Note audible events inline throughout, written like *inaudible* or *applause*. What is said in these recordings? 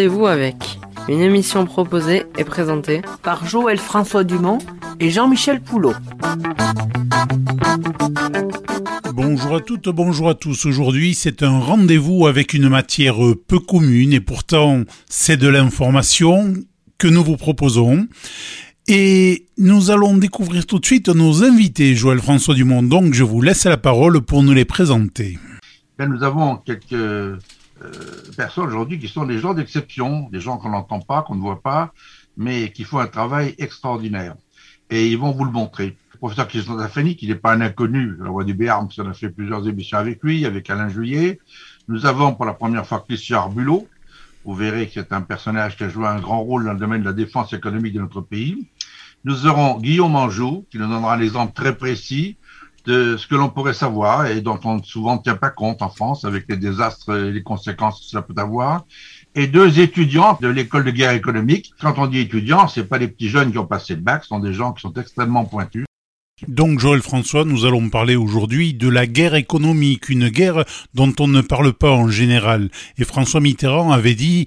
Rendez-vous avec une émission proposée et présentée par Joël François Dumont et Jean-Michel Poulot. Bonjour à toutes, bonjour à tous. Aujourd'hui, c'est un rendez-vous avec une matière peu commune et pourtant c'est de l'information que nous vous proposons. Et nous allons découvrir tout de suite nos invités, Joël François Dumont. Donc, je vous laisse la parole pour nous les présenter. nous avons quelques personnes aujourd'hui qui sont des gens d'exception, des gens qu'on n'entend pas, qu'on ne voit pas, mais qui font un travail extraordinaire. Et ils vont vous le montrer. Le professeur Christian Daphani, qui n'est pas un inconnu la voix du Béarn, parce qu'on a fait plusieurs émissions avec lui, avec Alain Juillet. Nous avons pour la première fois Christian Arbulot. Vous verrez que c'est un personnage qui a joué un grand rôle dans le domaine de la défense économique de notre pays. Nous aurons Guillaume Anjou, qui nous donnera un exemple très précis de ce que l'on pourrait savoir et dont on souvent ne tient pas compte en France avec les désastres et les conséquences que cela peut avoir. Et deux étudiants de l'école de guerre économique. Quand on dit étudiants, c'est pas des petits jeunes qui ont passé le bac, ce sont des gens qui sont extrêmement pointus. Donc Joël François, nous allons parler aujourd'hui de la guerre économique, une guerre dont on ne parle pas en général. Et François Mitterrand avait dit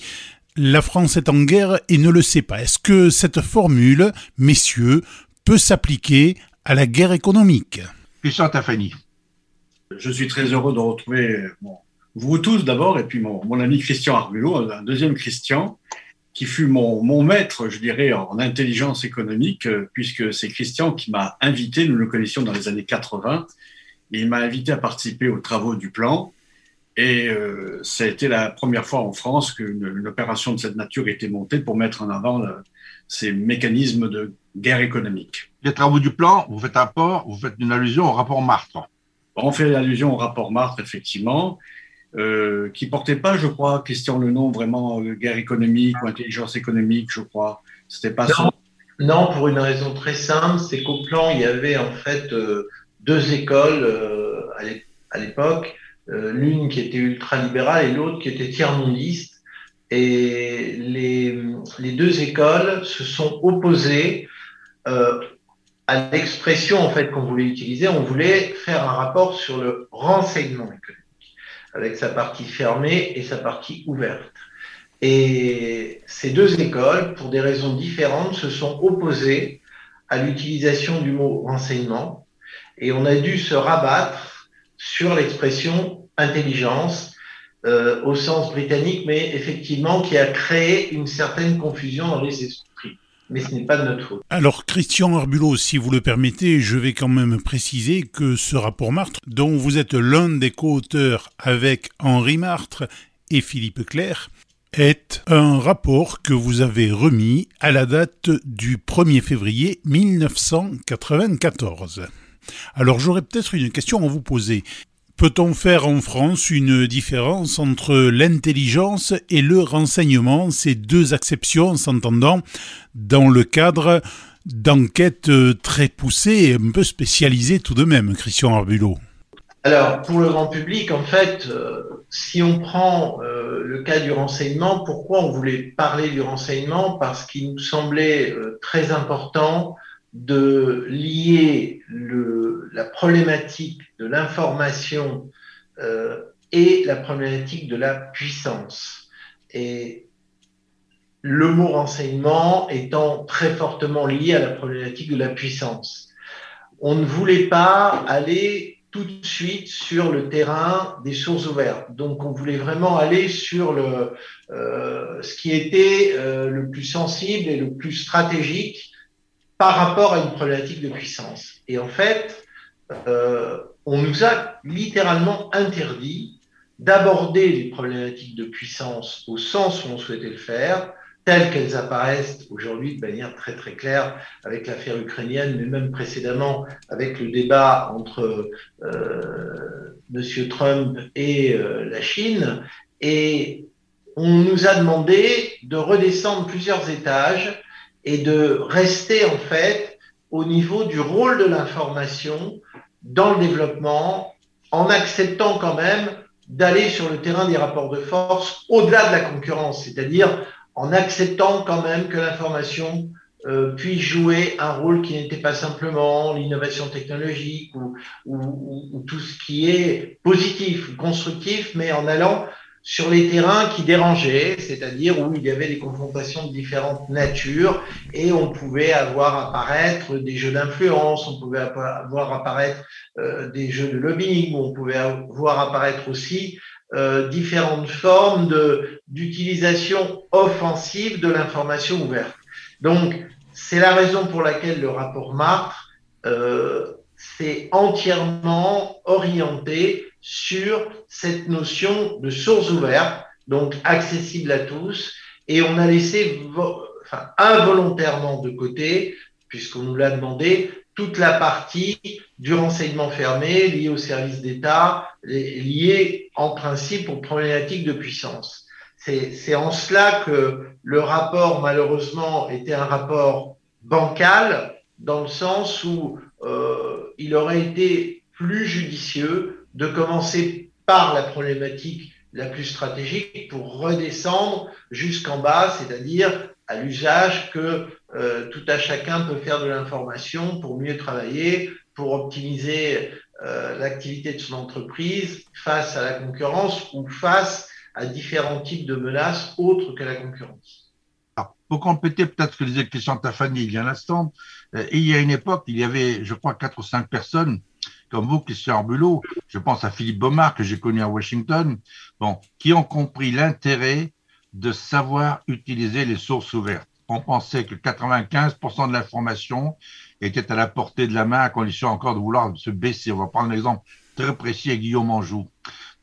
la France est en guerre et ne le sait pas. Est-ce que cette formule, messieurs, peut s'appliquer à la guerre économique? Christian Tafani. Je suis très heureux de retrouver vous tous d'abord et puis mon, ami Christian Arbulot, un deuxième Christian, qui fut mon, maître, je dirais, en intelligence économique, puisque c'est Christian qui m'a invité, nous le connaissions dans les années 80, et il m'a invité à participer aux travaux du plan. Et euh, ça a été la première fois en France qu'une opération de cette nature était montée pour mettre en avant ces mécanismes de guerre économique. Les travaux du plan, vous faites un rapport, vous faites une allusion au rapport Martre. On fait allusion au rapport Martre, effectivement, euh, qui portait pas, je crois, question le nom vraiment euh, guerre économique ou intelligence économique, je crois. C'était pas non, ça. Non, pour une raison très simple, c'est qu'au plan, il y avait en fait euh, deux écoles euh, à l'époque euh, l'une qui était ultralibérale et l'autre qui était tiers-mondiste. Et les, les, deux écoles se sont opposées euh, à l'expression en fait qu'on voulait utiliser. On voulait faire un rapport sur le renseignement économique, avec sa partie fermée et sa partie ouverte. Et ces deux écoles, pour des raisons différentes, se sont opposées à l'utilisation du mot renseignement. Et on a dû se rabattre sur l'expression intelligence euh, au sens britannique, mais effectivement qui a créé une certaine confusion dans les esprits. Mais ce n'est pas de notre faute. Alors, Christian Arbulot, si vous le permettez, je vais quand même préciser que ce rapport Martre, dont vous êtes l'un des co-auteurs avec Henri Martre et Philippe Claire, est un rapport que vous avez remis à la date du 1er février 1994. Alors j'aurais peut-être une question à vous poser. Peut-on faire en France une différence entre l'intelligence et le renseignement, ces deux acceptions s'entendant dans le cadre d'enquêtes très poussées et un peu spécialisées tout de même, Christian Arbulot alors, pour le grand public, en fait, euh, si on prend euh, le cas du renseignement, pourquoi on voulait parler du renseignement? Parce qu'il nous semblait euh, très important de lier le, la problématique de l'information euh, et la problématique de la puissance. Et le mot renseignement étant très fortement lié à la problématique de la puissance. On ne voulait pas aller tout de suite sur le terrain des sources ouvertes. Donc, on voulait vraiment aller sur le, euh, ce qui était euh, le plus sensible et le plus stratégique par rapport à une problématique de puissance. Et en fait, euh, on nous a littéralement interdit d'aborder les problématiques de puissance au sens où on souhaitait le faire, telles qu'elles apparaissent aujourd'hui de manière très très claire avec l'affaire ukrainienne, mais même précédemment avec le débat entre euh, M. Trump et euh, la Chine. Et on nous a demandé de redescendre plusieurs étages et de rester en fait au niveau du rôle de l'information dans le développement en acceptant quand même d'aller sur le terrain des rapports de force au-delà de la concurrence, c'est-à-dire en acceptant quand même que l'information euh, puisse jouer un rôle qui n'était pas simplement l'innovation technologique ou, ou, ou, tout ce qui est positif, constructif, mais en allant sur les terrains qui dérangeaient, c'est-à-dire où il y avait des confrontations de différentes natures et on pouvait avoir apparaître des jeux d'influence, on pouvait avoir apparaître euh, des jeux de lobbying, on pouvait voir apparaître aussi euh, différentes formes de d'utilisation offensive de l'information ouverte. Donc, c'est la raison pour laquelle le rapport Martre euh, s'est entièrement orienté sur cette notion de source ouverte, donc accessible à tous, et on a laissé enfin, involontairement de côté, puisqu'on nous l'a demandé, toute la partie du renseignement fermé liée au service d'État, liée en principe aux problématiques de puissance. C'est en cela que le rapport, malheureusement, était un rapport bancal, dans le sens où euh, il aurait été plus judicieux de commencer par la problématique la plus stratégique pour redescendre jusqu'en bas, c'est-à-dire à, l'usage que euh, tout à chacun peut faire de l'information pour mieux travailler, pour optimiser euh, l'activité de son entreprise face à la concurrence ou face à différents types de menaces autres que la concurrence. Alors, pour compléter peut-être ce que disait Christian Tafani il y a un instant, euh, il y a une époque, il y avait, je crois, quatre ou cinq personnes comme vous, Christian Arbulot, je pense à Philippe Baumard que j'ai connu à Washington, bon, qui ont compris l'intérêt de savoir utiliser les sources ouvertes. On pensait que 95% de l'information était à la portée de la main à condition encore de vouloir se baisser. On va prendre un exemple très précis à Guillaume Anjou.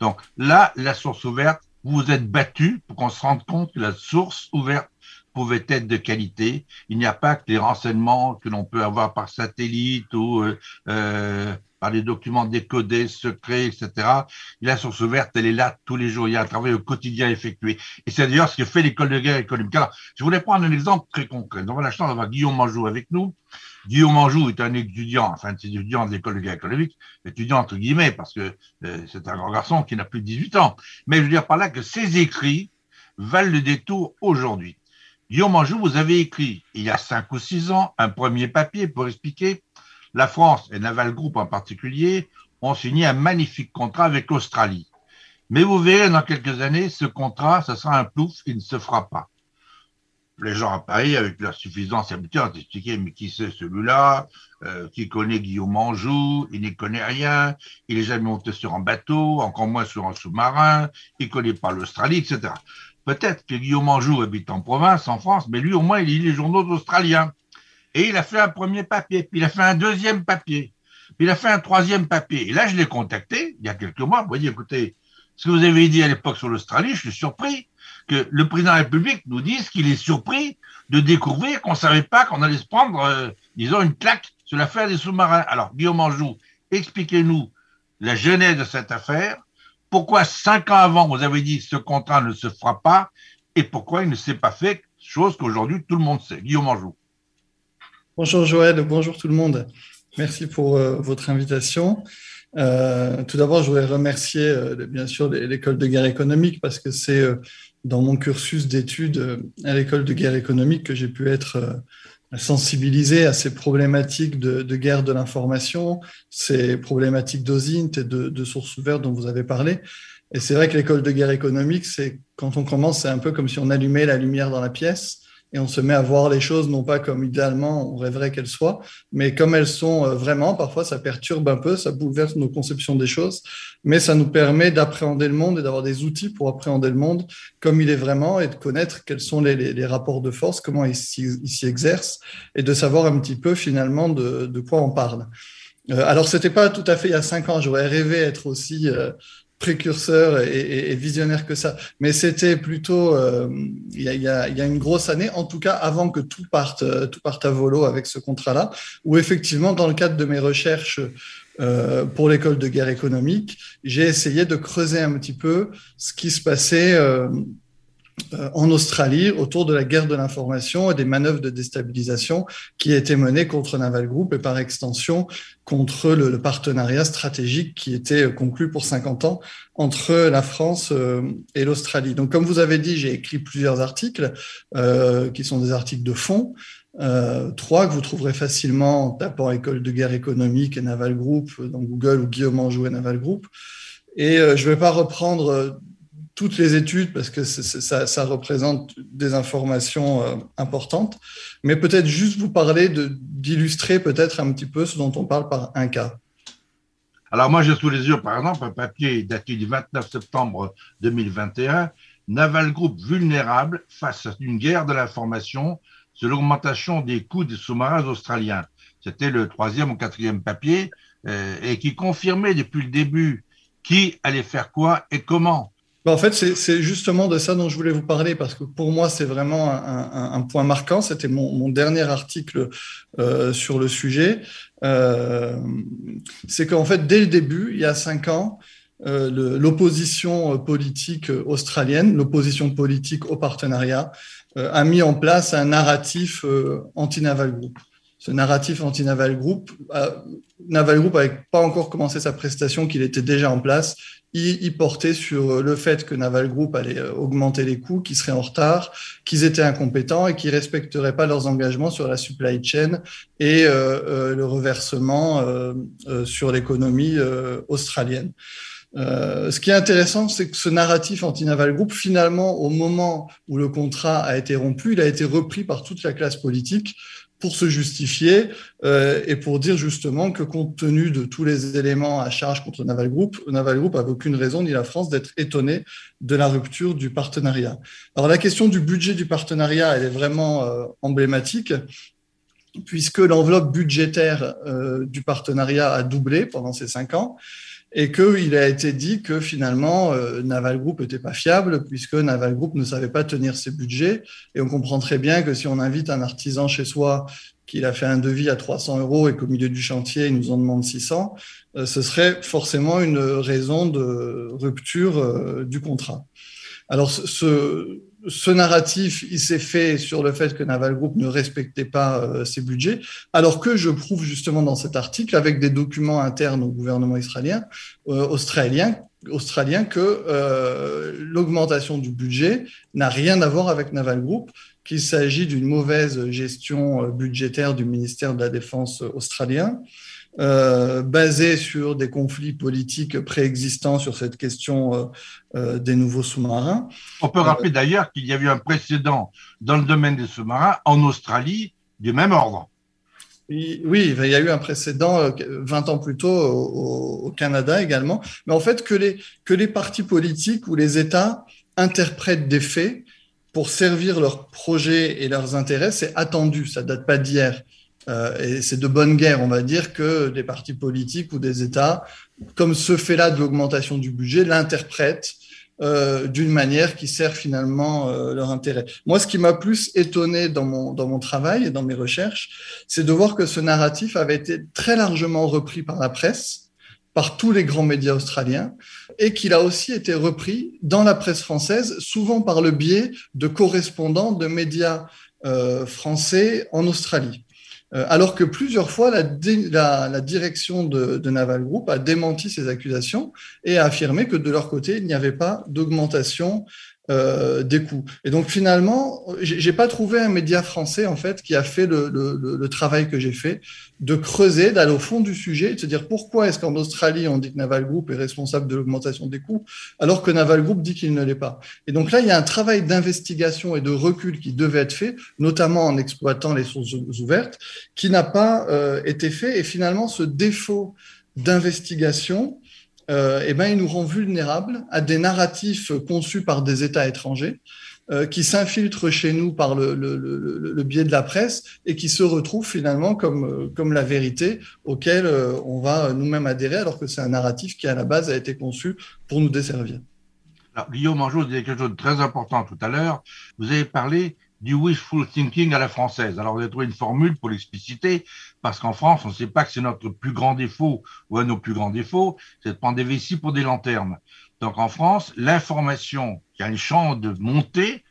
Donc là, la source ouverte, vous vous êtes battu pour qu'on se rende compte que la source ouverte pouvait être de qualité. Il n'y a pas que les renseignements que l'on peut avoir par satellite ou euh, euh par des documents décodés, secrets, etc. La source ouverte, elle est là tous les jours. Il y a un travail au quotidien effectué. Et c'est d'ailleurs ce que fait l'école de guerre économique. Alors, je voulais prendre un exemple très concret. Nous avons la chance d'avoir Guillaume Manjou avec nous. Guillaume Manjou est un étudiant, enfin, un étudiant de l'école de guerre économique, étudiant entre guillemets, parce que euh, c'est un grand garçon qui n'a plus de 18 ans. Mais je veux dire par là que ses écrits valent le détour aujourd'hui. Guillaume Manjou, vous avez écrit, il y a cinq ou six ans, un premier papier pour expliquer la France et Naval Group en particulier ont signé un magnifique contrat avec l'Australie. Mais vous verrez dans quelques années, ce contrat, ce sera un plouf qui ne se fera pas. Les gens à Paris, avec leur suffisance habituelle, ont expliqué, mais qui c'est celui-là? Euh, Qui connaît Guillaume Anjou? Il n'y connaît rien. Il n'est jamais monté sur un bateau, encore moins sur un sous-marin. Il ne connaît pas l'Australie, etc. Peut-être que Guillaume Anjou habite en province, en France, mais lui, au moins, il lit les journaux australiens. Et il a fait un premier papier, puis il a fait un deuxième papier, puis il a fait un troisième papier. Et là, je l'ai contacté il y a quelques mois pour dire, écoutez, ce que vous avez dit à l'époque sur l'Australie, je suis surpris que le président de la République nous dise qu'il est surpris de découvrir qu'on ne savait pas qu'on allait se prendre, euh, disons, une claque sur l'affaire des sous-marins. Alors, Guillaume Anjou, expliquez-nous la genèse de cette affaire, pourquoi cinq ans avant vous avez dit ce contrat ne se fera pas et pourquoi il ne s'est pas fait, chose qu'aujourd'hui tout le monde sait. Guillaume Anjou. Bonjour Joël, bonjour tout le monde. Merci pour euh, votre invitation. Euh, tout d'abord, je voudrais remercier euh, bien sûr l'école de guerre économique parce que c'est dans mon cursus d'études à l'école de guerre économique que j'ai pu être sensibilisé à ces problématiques de, guerre de l'information, ces problématiques d'OSINT et de, de sources ouvertes dont vous avez parlé. Et c'est vrai que l'école de guerre économique, c'est quand on commence, c'est un peu comme si on allumait la lumière dans la pièce et on se met à voir les choses non pas comme idéalement on rêverait qu'elles soient, mais comme elles sont euh, vraiment. Parfois, ça perturbe un peu, ça bouleverse nos conceptions des choses, mais ça nous permet d'appréhender le monde et d'avoir des outils pour appréhender le monde comme il est vraiment et de connaître quels sont les, rapports de force, comment ils s'y exercent et de savoir un petit peu finalement de, de quoi on parle. Euh, alors, c'était pas tout à fait il y a cinq ans. J'aurais rêvé être aussi euh, précurseur et, visionnaire que ça. Mais c'était plutôt euh, il, y a, une grosse année, en tout cas avant que tout parte, euh, tout parte à volo avec ce contrat-là, où effectivement, dans le cadre de mes recherches euh, pour l'école de guerre économique, j'ai essayé de creuser un petit peu ce qui se passait euh, en Australie autour de la guerre de l'information et des manœuvres de déstabilisation qui étaient menées contre Naval Group et par extension contre le, partenariat stratégique qui était conclu pour 50 ans entre la France euh, et l'Australie. Donc, comme vous avez dit, j'ai écrit plusieurs articles euh, qui sont des articles de fond. trois que vous trouverez facilement en tapant École de guerre économique et Naval Group dans Google ou Guillaume Anjou et Naval Group. Et je ne vais pas reprendre toutes les études parce que ça, représente des informations euh, importantes, mais peut-être juste vous parler d'illustrer peut-être un petit peu ce dont on parle par un cas. Alors moi j'ai sous les yeux par exemple un papier daté du 29 septembre 2021, Naval Group vulnérable face à une guerre de l'information sur l'augmentation des coûts des sous-marins australiens. C'était le troisième ou quatrième papier euh, et qui confirmait depuis le début qui allait faire quoi et comment. En fait, c'est justement de ça dont je voulais vous parler parce que pour moi, c'est vraiment un, point marquant. C'était mon, dernier article euh, sur le sujet. Euh, c'est qu'en fait, dès le début, il y a cinq ans, l'opposition politique australienne, l'opposition politique au partenariat, a mis en place un narratif anti-naval group ce narratif anti-Naval Group. Euh, Naval Group n'avait pas encore commencé sa prestation, qu'il était déjà en place. Il, portait sur le fait que Naval Group allait euh, augmenter les coûts, qu'ils seraient en retard, qu'ils étaient incompétents et qu'ils respecteraient pas leurs engagements sur la supply chain et euh, le reversement sur l'économie australienne. ce qui est intéressant, c'est que ce narratif anti-Naval Group, finalement, au moment où le contrat a été rompu, il a été repris par toute la classe politique pour se justifier euh, et pour dire justement que compte tenu de tous les éléments à charge contre Naval Group, Naval Group n'avait aucune raison, ni la France, d'être étonné de la rupture du partenariat. Alors la question du budget du partenariat, elle est vraiment euh, emblématique puisque l'enveloppe budgétaire euh, du partenariat a doublé pendant ces cinq ans et qu'il a été dit que finalement euh, Naval Group n'était pas fiable puisque Naval Group ne savait pas tenir ses budgets. Et on comprend très bien que si on invite un artisan chez soi qu'il a fait un devis à 300 euros et qu'au milieu du chantier, il nous en demande 600, euh, ce serait forcément une raison de rupture euh, du contrat. Alors, ce, ce narratif, il s'est fait sur le fait que Naval Group ne respectait pas euh, ses budgets, alors que je prouve justement dans cet article, avec des documents internes au gouvernement israélien, euh, australien, australien, que euh, l'augmentation du budget n'a rien à voir avec Naval Group, qu'il s'agit d'une mauvaise gestion budgétaire du ministère de la Défense australien, euh, basé sur des conflits politiques préexistants sur cette question euh, euh, des nouveaux sous-marins. On peut rappeler d'ailleurs qu'il y a eu un précédent dans le domaine des sous-marins en Australie du même ordre. Oui, il y a eu un précédent 20 ans plus tôt au, au, Canada également. Mais en fait, que les, que les partis politiques ou les États interprètent des faits pour servir leurs projets et leurs intérêts, c'est attendu, ça date pas d'hier. Euh, et c'est de bonne guerre, on va dire, que des partis politiques ou des États, comme ce fait-là de l'augmentation du budget, l'interprètent euh, d'une manière qui sert finalement euh, leur intérêt. Moi, ce qui m'a plus étonné dans mon, dans mon travail et dans mes recherches, c'est de voir que ce narratif avait été très largement repris par la presse, par tous les grands médias australiens, et qu'il a aussi été repris dans la presse française, souvent par le biais de correspondants de médias euh, français en Australie. Euh, alors que plusieurs fois, la, direction de, Naval Group a démenti ces accusations et a affirmé que de leur côté, il n'y avait pas d'augmentation euh, des coûts. Et donc finalement, j'ai pas trouvé un média français en fait qui a fait le, le, le travail que j'ai fait de creuser, d'aller au fond du sujet, de se dire pourquoi est-ce qu'en Australie on dit que Naval Group est responsable de l'augmentation des coûts, alors que Naval Group dit qu'il ne l'est pas. Et donc là, il y a un travail d'investigation et de recul qui devait être fait, notamment en exploitant les sources ouvertes, qui n'a pas euh, été fait. Et finalement, ce défaut d'investigation euh, eh ben, il nous rend vulnérables à des narratifs conçus par des États étrangers euh, qui s'infiltrent chez nous par le, biais de la presse et qui se retrouvent finalement comme, euh, comme la vérité auquel on va nous-mêmes adhérer, alors que c'est un narratif qui, à la base, a été conçu pour nous desservir. Alors, Guillaume Anjou, avez quelque chose de très important tout à l'heure. Vous avez parlé du wishful thinking à la française. Alors, vous avez trouvé une formule pour l'expliciter, parce qu'en France, on ne sait pas que c'est notre plus grand défaut ou un de nos plus grands défauts, c'est de prendre des vessies pour des lanternes. Donc, en France, l'information qui a une chance de monter,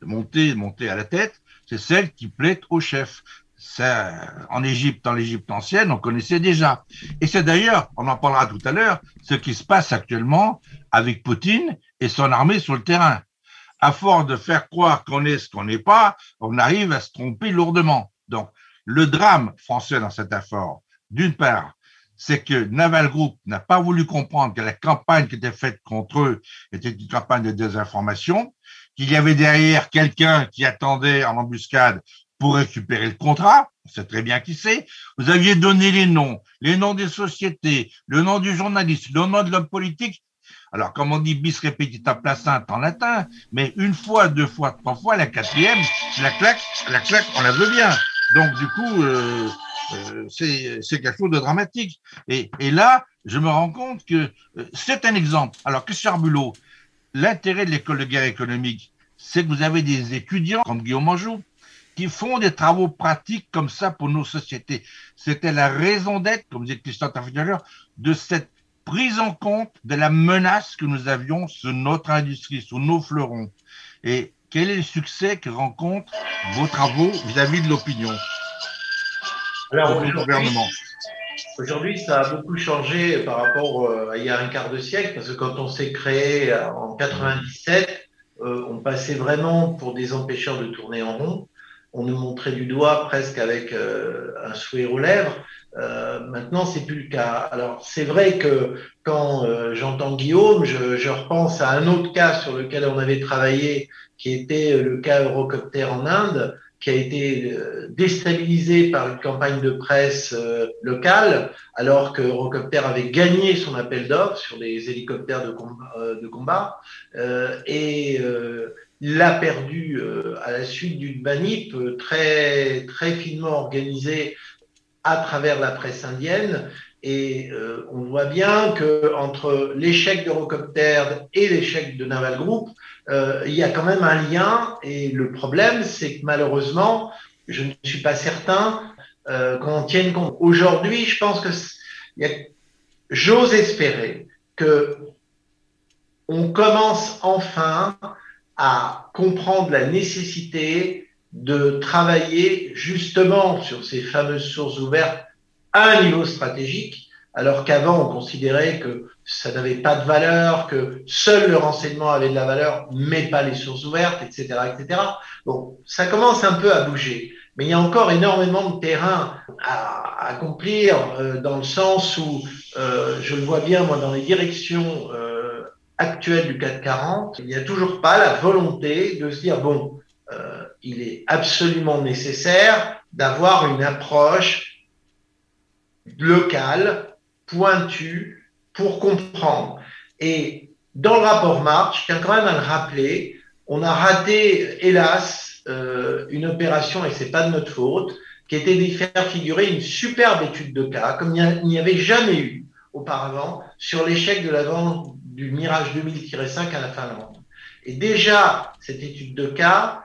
de monter, de monter à la tête, c'est celle qui plaît au chef. Ça, en Égypte, en l'Égypte ancienne, on connaissait déjà. Et c'est d'ailleurs, on en parlera tout à l'heure, ce qui se passe actuellement avec Poutine et son armée sur le terrain à force de faire croire qu'on est ce qu'on n'est pas, on arrive à se tromper lourdement. Donc, le drame français dans cet effort, d'une part, c'est que Naval Group n'a pas voulu comprendre que la campagne qui était faite contre eux était une campagne de désinformation, qu'il y avait derrière quelqu'un qui attendait en embuscade pour récupérer le contrat. On sait très bien qui c'est. Vous aviez donné les noms, les noms des sociétés, le nom du journaliste, le nom de l'homme politique. Alors, comme on dit bis repetita placenta en latin, mais une fois, deux fois, trois fois, la quatrième, la claque, la claque, on la veut bien. Donc, du coup, euh, euh, c'est quelque chose de dramatique. Et, et, là, je me rends compte que euh, c'est un exemple. Alors, Christian Arbulot, l'intérêt de l'école de guerre économique, c'est que vous avez des étudiants comme Guillaume Manjou qui font des travaux pratiques comme ça pour nos sociétés. C'était la raison d'être, comme disait Christian l'heure, de cette prise en compte de la menace que nous avions sur notre industrie, sur nos fleurons. Et quel est le succès que rencontrent vos travaux vis-à-vis de l'opinion Alors, gouvernement Aujourd'hui, ça a beaucoup changé par rapport euh, à il y a un quart de siècle, parce que quand on s'est créé en 97, euh, on passait vraiment pour des empêcheurs de tourner en rond on nous montrait du doigt presque avec euh, un souhait aux lèvres. Euh, maintenant, c'est plus le cas. Alors, c'est vrai que quand euh, j'entends Guillaume, je, repense à un autre cas sur lequel on avait travaillé, qui était le cas Eurocopter en Inde, qui a été déstabilisé par une campagne de presse locale, alors que Eurocopter avait gagné son appel d'offres sur des hélicoptères de combat. de combat et l'a perdu euh, à la suite d'une manip euh, très, très finement organisée à travers la presse indienne. Et euh, on voit bien que entre l'échec d'Eurocopter et l'échec de Naval Group, il y a quand même un lien. Et le problème, c'est que malheureusement, je ne suis pas certain qu'on tienne compte. Aujourd'hui, je pense que j'ose espérer que on commence enfin à comprendre la nécessité de travailler justement sur ces fameuses sources ouvertes à un niveau stratégique, alors qu'avant on considérait que ça n'avait pas de valeur, que seul le renseignement avait de la valeur, mais pas les sources ouvertes, etc., etc. Bon, ça commence un peu à bouger, mais il y a encore énormément de terrain à, accomplir euh, dans le sens où euh, je le vois bien moi dans les directions euh, actuel du 440, il n'y a toujours pas la volonté de se dire, bon, euh, il est absolument nécessaire d'avoir une approche locale, pointue, pour comprendre. Et dans le rapport March, je tiens quand même à le rappeler, on a raté, hélas, euh, une opération, et c'est pas de notre faute, qui était de faire figurer une superbe étude de cas, comme il n'y avait jamais eu auparavant, sur l'échec de la vente du Mirage 2000-5 à la Finlande. Et déjà, cette étude de cas,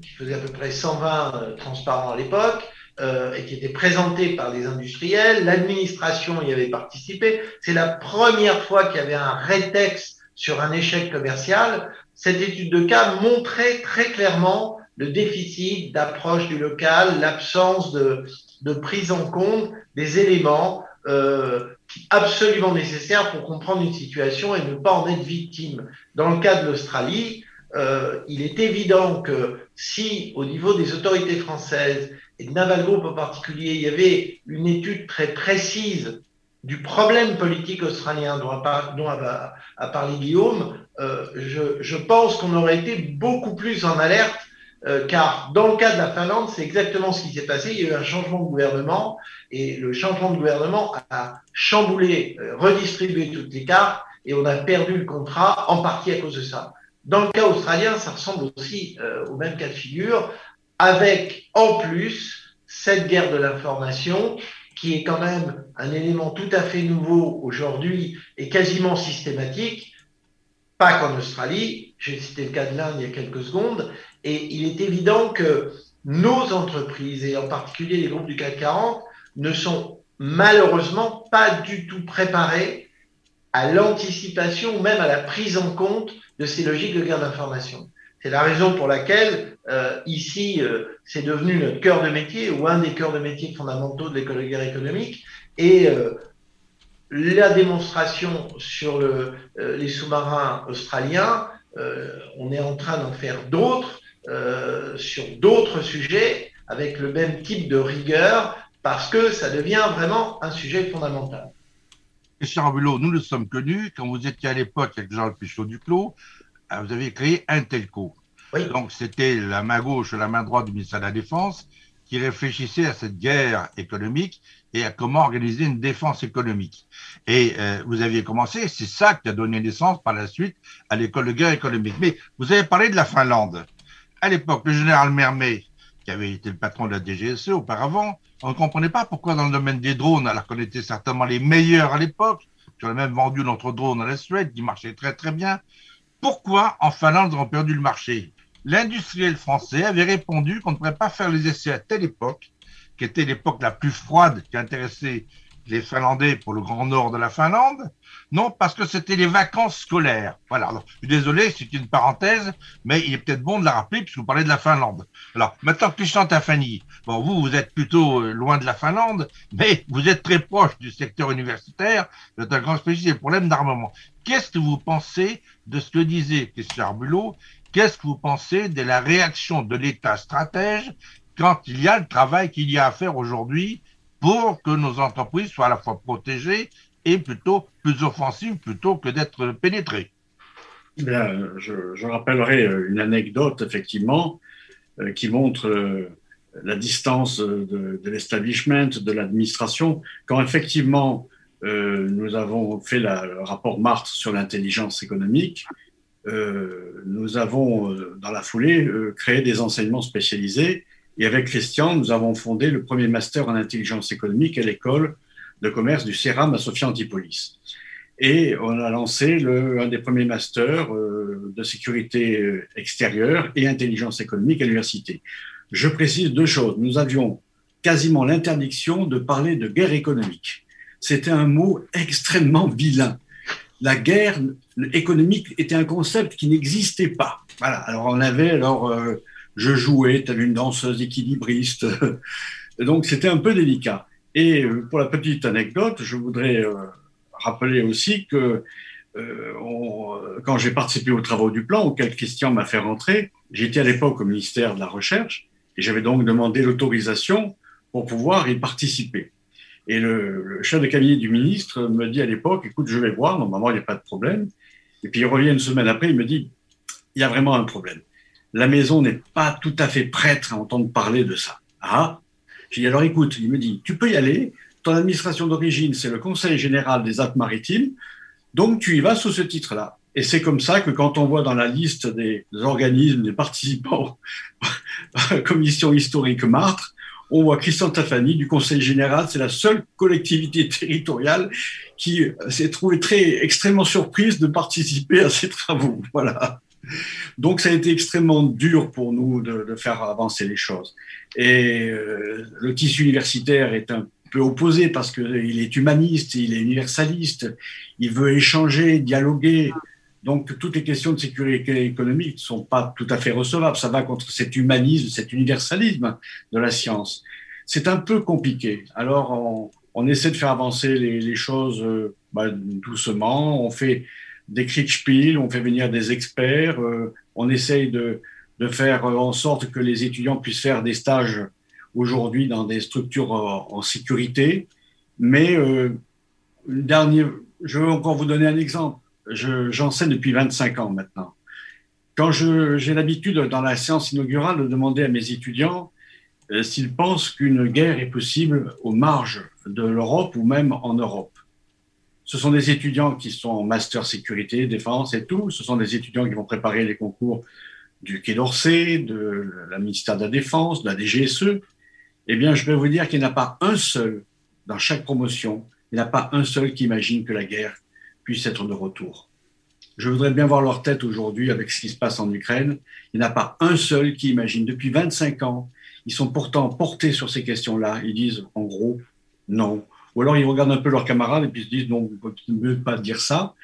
qui faisait à peu près 120 euh, transparents à l'époque, euh, et qui était présentée par les industriels, l'administration y avait participé. C'est la première fois qu'il y avait un rétexte sur un échec commercial. Cette étude de cas montrait très clairement le déficit d'approche du local, l'absence de, de, prise en compte des éléments euh, absolument nécessaire pour comprendre une situation et ne pas en être victime. Dans le cas de l'Australie, euh, il est évident que si au niveau des autorités françaises et de Naval Group en particulier, il y avait une étude très précise du problème politique australien dont a, parlé Guillaume, euh, je, je, pense qu'on aurait été beaucoup plus en alerte euh, car dans le cas de la Finlande, c'est exactement ce qui s'est passé. Il y a eu un changement de gouvernement et le changement de gouvernement a chamboulé, redistribué toutes les cartes et on a perdu le contrat en partie à cause de ça. Dans le cas australien, ça ressemble aussi euh, au même cas de figure, avec en plus cette guerre de l'information qui est quand même un élément tout à fait nouveau aujourd'hui et quasiment systématique, pas qu'en Australie, j'ai cité le cas de l'Inde il y a quelques secondes, et il est évident que nos entreprises, et en particulier les groupes du CAC 40, ne sont malheureusement pas du tout préparés à l'anticipation ou même à la prise en compte de ces logiques de guerre d'information. C'est la raison pour laquelle euh, ici, euh, c'est devenu notre cœur de métier ou un des cœurs de métier fondamentaux de l'école de économique. Et euh, la démonstration sur euh, les sous-marins australiens, on est en train d'en faire d'autres sur d'autres sujets avec le même type de rigueur parce que ça devient vraiment un sujet fondamental. Christian Bulot, nous nous sommes connus quand vous étiez à l'époque avec Jean Pichot Duclos, euh, vous avez créé Intelco. Oui. Donc c'était la main gauche et la main droite du ministère de la Défense qui réfléchissait à cette guerre économique et à comment organiser une défense économique. Et euh, vous aviez commencé, c'est ça qui a donné naissance par la suite à l'école de guerre économique. Mais vous avez parlé de la Finlande. À l'époque, le général Mermet, qui avait été le patron de la DGSE auparavant, on ne comprenait pas pourquoi dans le domaine des drones, alors qu'on était certainement les meilleurs à l'époque, on même vendu notre drone à la Suède, qui marchait très très bien, pourquoi en Finlande ils ont perdu le marché? L'industriel français avait répondu qu'on ne pourrait pas faire les essais à telle époque, qui était l'époque la plus froide qui intéressait les Finlandais pour le grand nord de la Finlande, non, parce que c'était les vacances scolaires. Voilà. Alors, désolé, c'est une parenthèse, mais il est peut-être bon de la rappeler puisque vous parlez de la Finlande. Alors, maintenant, Christian Tafani, bon, vous, vous êtes plutôt euh, loin de la Finlande, mais vous êtes très proche du secteur universitaire, vous un grand spécialiste des problèmes d'armement. Qu'est-ce que vous pensez de ce que disait Christian Arbulot? Qu'est-ce que vous pensez de la réaction de l'État stratège quand il y a le travail qu'il y a à faire aujourd'hui pour que nos entreprises soient à la fois protégées et plutôt plus offensives plutôt que d'être pénétrées. Bien, je, rappellerai euh, une anecdote, effectivement, euh, qui montre euh, la distance de, l'establishment, de l'administration. Quand effectivement, nous avons fait le rapport Marthe sur l'intelligence économique, nous avons, dans la foulée, créé des enseignements spécialisés et avec Christian, nous avons fondé le premier master en intelligence économique à l'école de commerce du CERAM à Sophia Antipolis. Et on a lancé le, un des premiers masters euh, de sécurité euh, extérieure et intelligence économique à l'université. Je précise deux choses. Nous avions quasiment l'interdiction de parler de guerre économique. C'était un mot extrêmement vilain. La guerre économique était un concept qui n'existait pas. Voilà. Alors on avait alors euh, je jouais telle une danseuse équilibriste. *laughs* Donc c'était un peu délicat. Et euh, pour la petite anecdote, je voudrais euh, rappeler aussi que euh, quand j'ai participé aux travaux du plan auquel Christian m'a fait rentrer, j'étais à l'époque au ministère de la Recherche et j'avais donc demandé l'autorisation pour pouvoir y participer. Et le, le, chef de cabinet du ministre me dit à l'époque, écoute, je vais voir, normalement il n'y a pas de problème. Et puis il revient une semaine après, il me dit, il y a vraiment un problème la maison n'est pas tout à fait prête à entendre parler de ça. Ah, j'ai dit alors écoute, il me dit, tu peux y aller, ton administration d'origine, c'est le Conseil général des Alpes-Maritimes, donc tu y vas sous ce titre-là. Et c'est comme ça que quand on voit dans la liste des organismes, des participants *laughs* commission historique Martre, on voit Christian Tafani du Conseil général, c'est la seule collectivité territoriale qui s'est trouvée très extrêmement surprise de participer à ces travaux. Voilà. Donc ça a été extrêmement dur pour nous de, faire avancer les choses. Et euh, le tissu universitaire est un peu opposé parce qu'il est humaniste, il est universaliste, il veut échanger, dialoguer. Donc toutes les questions de sécurité économique ne sont pas tout à fait recevables. Ça va contre cet humanisme, cet universalisme de la science. C'est un peu compliqué. Alors on, essaie de faire avancer les, les choses euh, bah, doucement. On fait des Kriegspiel, on fait venir des experts, euh, on essaye de, faire en sorte que les étudiants puissent faire des stages aujourd'hui dans des structures en, en sécurité. Mais euh, dernier, je veux encore vous donner un exemple. J'enseigne depuis 25 ans maintenant. Quand j'ai l'habitude dans la séance inaugurale de demander à mes étudiants euh, s'ils pensent qu'une guerre est possible aux marges de l'Europe ou même en Europe. Ce sont des étudiants qui sont en master sécurité, défense et tout. Ce sont des étudiants qui vont préparer les concours du Quai d'Orsay, de la ministère de la Défense, de la DGSE. Eh bien, je vais vous dire qu'il n'y en a pas un seul dans chaque promotion, il n'y en a pas un seul qui imagine que la guerre puisse être de retour. Je voudrais bien voir leur tête aujourd'hui avec ce qui se passe en Ukraine. Il n'y en a pas un seul qui imagine. Depuis 25 ans, ils sont pourtant portés sur ces questions-là. Ils disent, en gros, non, ou alors ils regardent un peu leurs camarades et puis se disent non, il ne veut pas dire ça,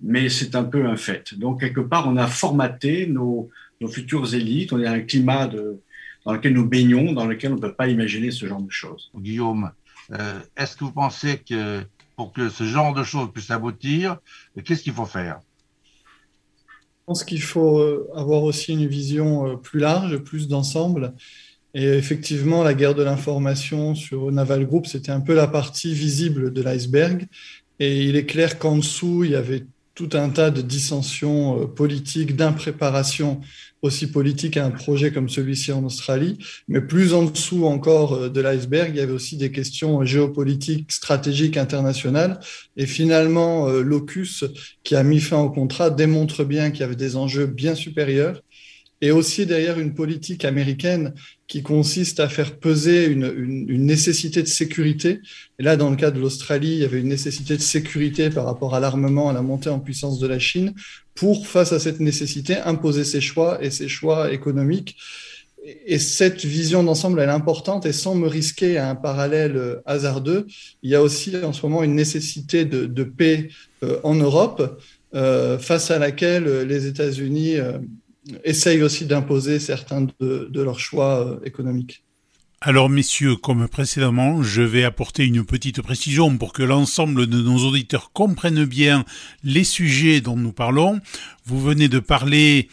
mais c'est un peu un fait. Donc quelque part, on a formaté nos, nos futures élites, on a un climat de, dans lequel nous baignons, dans lequel on ne peut pas imaginer ce genre de choses. Guillaume, euh, est-ce que vous pensez que pour que ce genre de choses puisse aboutir, qu'est-ce qu'il faut faire? Je pense qu'il faut avoir aussi une vision plus large, plus d'ensemble. Et effectivement, la guerre de l'information sur Naval Group, c'était un peu la partie visible de l'iceberg. Et il est clair qu'en dessous, il y avait tout un tas de dissensions euh, politiques, d'impréparation aussi politique à un projet comme celui-ci en Australie. Mais plus en dessous encore euh, de l'iceberg, il y avait aussi des questions géopolitiques, stratégiques, internationales. Et finalement, euh, Locus, qui a mis fin au contrat, démontre bien qu'il y avait des enjeux bien supérieurs et aussi derrière une politique américaine qui consiste à faire peser une, nécessité de sécurité. Et là, dans le cas de l'Australie, il y avait une nécessité de sécurité par rapport à l'armement, à la montée en puissance de la Chine, pour, face à cette nécessité, imposer ses choix et ses choix économiques. Et cette vision d'ensemble, elle est importante et sans me risquer à un parallèle hasardeux, il y a aussi en ce moment une nécessité de, paix euh, en Europe euh, face à laquelle les États-Unis euh, essayent aussi d'imposer certains de, leurs choix euh, économiques. Alors messieurs, comme précédemment, je vais apporter une petite précision pour que l'ensemble de nos auditeurs comprennent bien les sujets dont nous parlons. Vous venez de parler,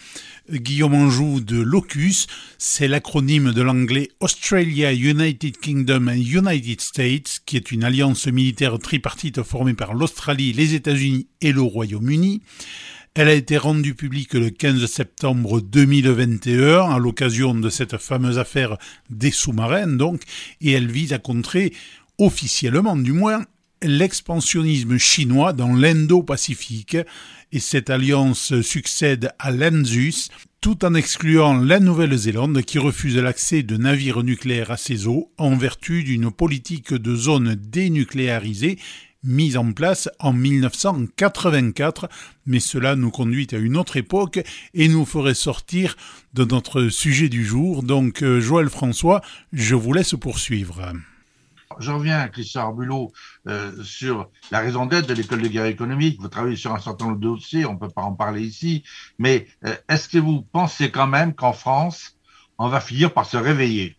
Guillaume Anjou, de LOCUS, c'est l'acronyme de l'anglais Australia, United Kingdom and United States, qui est une alliance militaire tripartite formée par l'Australie, les États-Unis et le Royaume-Uni. Elle a été rendue publique le 15 septembre 2021 à l'occasion de cette fameuse affaire des sous-marins donc, et elle vise à contrer officiellement du moins l'expansionnisme chinois dans l'Indo-Pacifique et cette alliance succède à l'ANZUS tout en excluant la Nouvelle-Zélande qui refuse l'accès de navires nucléaires à ses eaux en vertu d'une politique de zone dénucléarisée mise en place en 1984, mais cela nous conduit à une autre époque et nous ferait sortir de notre sujet du jour. Donc euh, Joël François, je vous laisse poursuivre. Je reviens, Christian Arbulot, euh, sur la raison d'être de l'école de guerre économique. Vous travaillez sur un certain nombre de dossiers, on ne peut pas en parler ici, mais euh, est-ce que vous pensez quand même qu'en France, on va finir par se réveiller?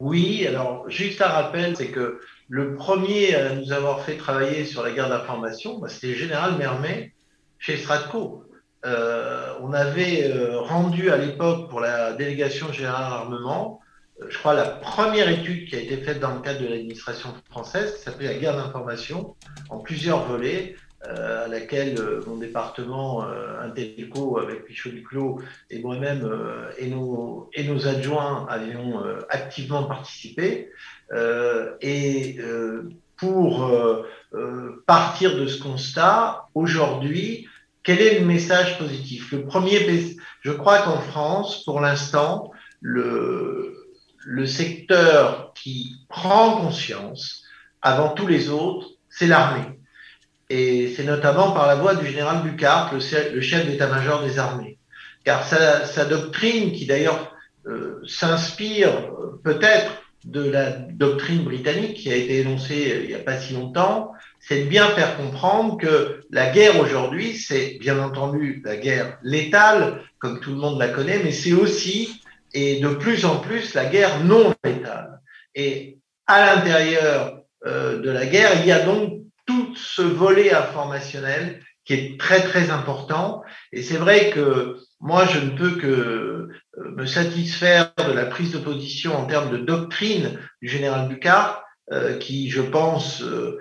Oui, alors juste un rappel, c'est que le premier à nous avoir fait travailler sur la guerre d'information, bah, c'était Général Mermet chez Stratco. Euh, on avait euh, rendu à l'époque pour la délégation générale armement, euh, je crois, la première étude qui a été faite dans le cadre de l'administration française, qui s'appelait la guerre d'information, en plusieurs volets, à laquelle mon département Intelco avec Pichot Duclos et moi-même et nos adjoints avions activement participé. Euh, et euh, pour euh, partir de ce constat, aujourd'hui, quel est le message positif? Le premier, je crois qu'en France, pour l'instant, le, le secteur qui prend conscience avant tous les autres, c'est l'armée. Et c'est notamment par la voix du général Bucart, le, chef d'état-major des armées. Car sa, sa doctrine, qui d'ailleurs s'inspire peut-être de la doctrine britannique qui a été énoncée il n'y a pas si longtemps, c'est de bien faire comprendre que la guerre aujourd'hui, c'est bien entendu la guerre létale, comme tout le monde la connaît, mais c'est aussi, et de plus en plus, la guerre non létale. Et à l'intérieur euh, de la guerre, il y a donc tout ce volet informationnel qui est très très important. Et c'est vrai que moi, je ne peux que euh, me satisfaire de la prise de position en termes de doctrine du général Ducard, euh, qui, je pense, euh,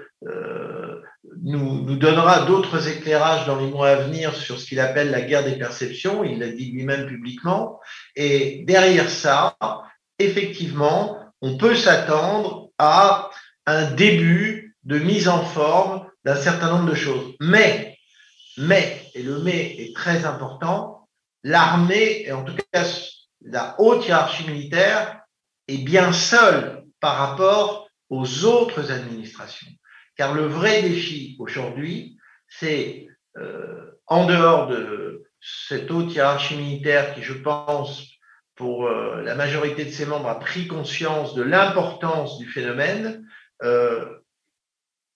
nous, nous, donnera d'autres éclairages dans les mois à venir sur ce qu'il appelle la guerre des perceptions. Il l'a dit lui-même publiquement. Et derrière ça, effectivement, on peut s'attendre à un début de mise en forme d'un certain nombre de choses. Mais, mais, et le mais est très important, l'armée, et en tout cas la haute hiérarchie militaire, est bien seule par rapport aux autres administrations. Car le vrai défi aujourd'hui, c'est euh, en dehors de cette haute hiérarchie militaire qui, je pense, pour euh, la majorité de ses membres, a pris conscience de l'importance du phénomène, euh,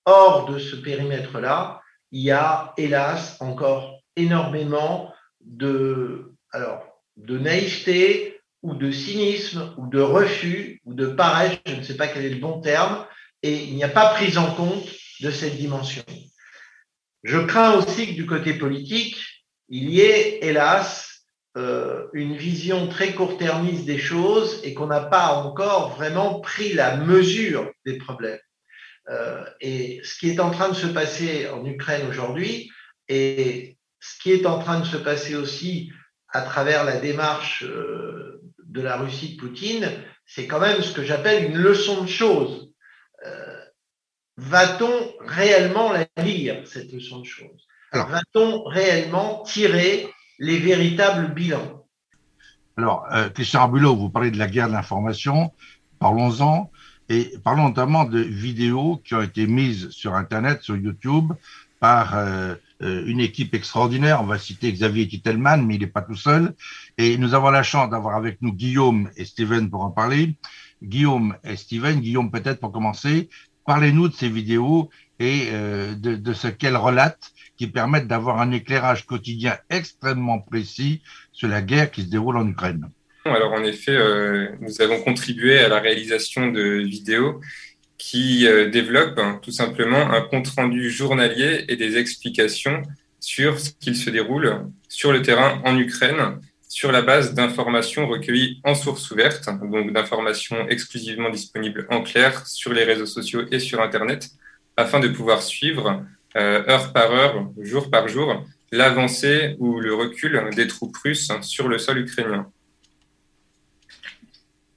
hors de ce périmètre-là, il y a, hélas, encore énormément de, alors, de naïveté ou de cynisme ou de refus ou de paresse, je ne sais pas quel est le bon terme, et il n'y a pas prise en compte de cette dimension. Je crains aussi que du côté politique, il y ait, hélas, euh, une vision très court-termiste des choses et qu'on n'a pas encore vraiment pris la mesure des problèmes. Euh, et ce qui est en train de se passer en Ukraine aujourd'hui et ce qui est en train de se passer aussi à travers la démarche euh, de la Russie de Poutine, c'est quand même ce que j'appelle une leçon de choses. Va-t-on réellement la lire, cette leçon de choses? Va-t-on réellement tirer les véritables bilans? Alors, euh, Christian Arbulot, vous parlez de la guerre de l'information, parlons-en, et parlons notamment de vidéos qui ont été mises sur Internet, sur YouTube, par euh, euh, une équipe extraordinaire. On va citer Xavier Titelman, mais il n'est pas tout seul. Et nous avons la chance d'avoir avec nous Guillaume et Steven pour en parler. Guillaume et Steven, Guillaume peut-être pour commencer, parlez-nous de ces vidéos et de, de, ce qu'elles relatent qui permettent d'avoir un éclairage quotidien extrêmement précis sur la guerre qui se déroule en Ukraine. Alors en effet, euh, nous avons contribué à la réalisation de vidéos qui euh, développent hein, tout simplement un compte-rendu journalier et des explications sur ce qu'il se déroule sur le terrain en Ukraine sur la base d'informations recueillies en source ouverte, donc d'informations exclusivement disponibles en clair sur les réseaux sociaux et sur Internet, afin de pouvoir suivre euh, heure par heure, jour par jour, l'avancée ou le recul des troupes russes sur le sol ukrainien.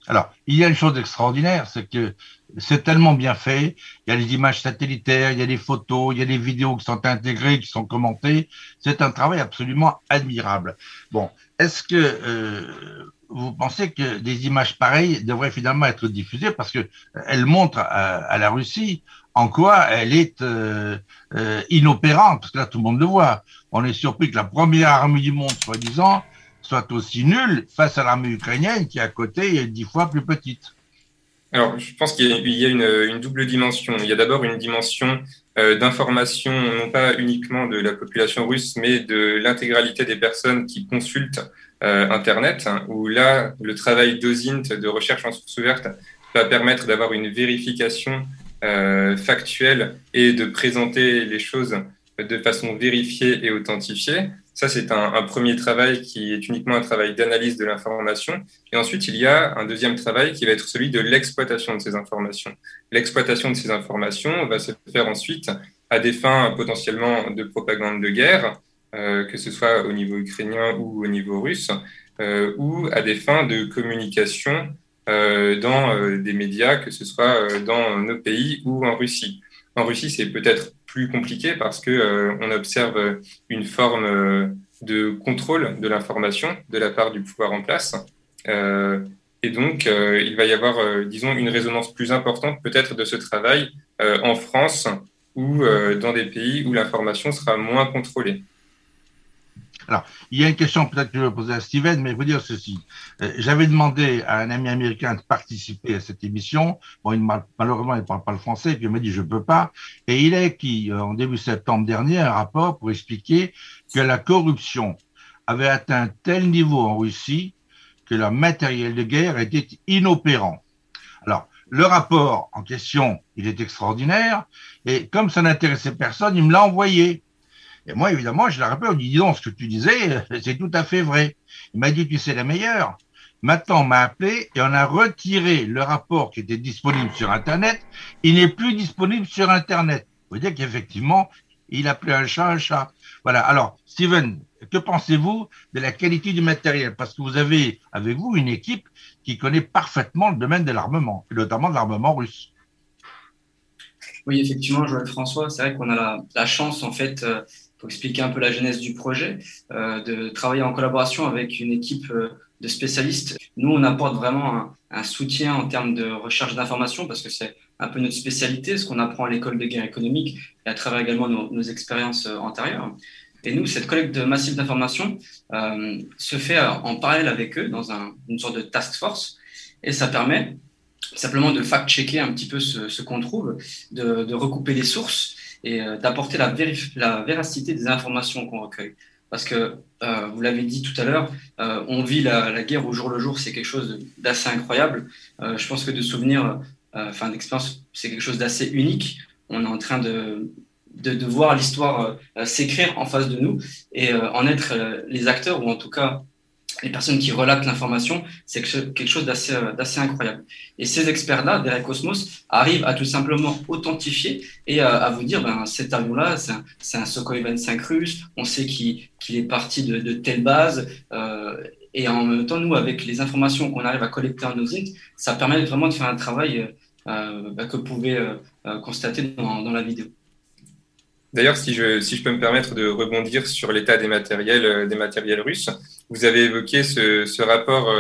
Alors, il y a une chose extraordinaire, c'est que c'est tellement bien fait. Il y a les images satellitaires, il y a des photos, il y a des vidéos qui sont intégrées, qui sont commentées. C'est un travail absolument admirable. Bon, est-ce que euh, vous pensez que des images pareilles devraient finalement être diffusées? Parce que elles montrent à la Russie en quoi elle est euh, euh, inopérante, parce que là tout le monde le voit. On est surpris que la première armée du monde, soi-disant, soit aussi nulle face à l'armée ukrainienne qui à côté est dix fois plus petite. Alors, je pense qu'il y a, une, double dimension. Il y a d'abord une dimension euh, d'information, non pas uniquement de la population russe, mais de l'intégralité des personnes qui consultent Internet, hein, où là, le travail d'OSINT, de recherche en source ouverte, va permettre d'avoir une vérification euh, factuel et de présenter les choses de façon vérifiée et authentifiée. Ça, c'est un, premier travail qui est uniquement un travail d'analyse de l'information. Et ensuite, il y a un deuxième travail qui va être celui de l'exploitation de ces informations. L'exploitation de ces informations va se faire ensuite à des fins potentiellement de propagande de guerre, euh, que ce soit au niveau ukrainien ou au niveau russe, euh, ou à des fins de communication euh, dans des médias, que ce soit dans nos pays ou en Russie. En Russie, c'est peut-être plus compliqué parce que on observe une forme de contrôle de l'information de la part du pouvoir en place. et donc, il va y avoir, disons, une résonance plus importante peut-être de ce travail en France ou dans des pays où l'information sera moins contrôlée. Alors, il y a une question peut-être que je vais poser à Steven, mais vous dire ceci. Euh, j'avais demandé à un ami américain de participer à cette émission. Bon, il malheureusement, il ne parle pas le français, puis il m'a dit je ne peux pas. Et il a écrit, euh, en début septembre dernier, un rapport pour expliquer que la corruption avait atteint un tel niveau en Russie que leur matériel de guerre était inopérant. Alors, le rapport en question, il est extraordinaire, et comme ça n'intéressait personne, il me l'a envoyé. Et moi, évidemment, je l'ai rappelé, on dit, dis donc, ce que tu disais, *laughs* c'est tout à fait vrai. Il m'a dit, tu sais la meilleure. Maintenant, on m'a appelé et on a retiré le rapport qui était disponible sur Internet. Il n'est plus disponible sur Internet. Vous voyez qu'effectivement, il a appelé un chat un chat. Voilà. Alors, Steven, que pensez-vous de la qualité du matériel? Parce que vous avez avec vous une équipe qui connaît parfaitement le domaine de l'armement, notamment de l'armement russe. Oui, effectivement, Joël François, c'est vrai qu'on a la, la, chance, en fait, euh, pour expliquer un peu la genèse du projet, euh, de travailler en collaboration avec une équipe euh, de spécialistes. Nous, on apporte vraiment un, soutien en termes de recherche d'informations parce que c'est un peu notre spécialité, ce qu'on apprend à l'école de guerre économique et à travers également nos, expériences euh, antérieures. Et nous, cette collecte massive d'informations euh, se fait en parallèle avec eux dans un, une sorte de task force et ça permet simplement de fact-checker un petit peu ce, qu'on trouve, de recouper les sources et euh, d'apporter la, véracité des informations qu'on recueille. Parce que, euh, vous l'avez dit tout à l'heure, euh, on vit la, guerre au jour le jour, c'est quelque chose d'assez incroyable. je pense que de souvenirs, enfin d'expérience, c'est quelque chose d'assez unique. On est en train de, de voir l'histoire s'écrire en face de nous et en être les acteurs, ou en tout cas les personnes qui relatent l'information, c'est quelque chose d'assez incroyable. Et ces experts-là, derrière Cosmos, arrivent à tout simplement authentifier et à, vous dire, ben, cet avion-là, c'est un, un, Sukhoi 25 russe, on sait qu'il est parti de, telle base, euh, et en même temps, nous, avec les informations qu'on arrive à collecter en OSINT, ça permet vraiment de faire un travail euh, bah, que vous pouvez euh, euh, constater dans, la vidéo. D'ailleurs, si je, peux me permettre de rebondir sur l'état des matériels russes, vous avez évoqué ce, ce rapport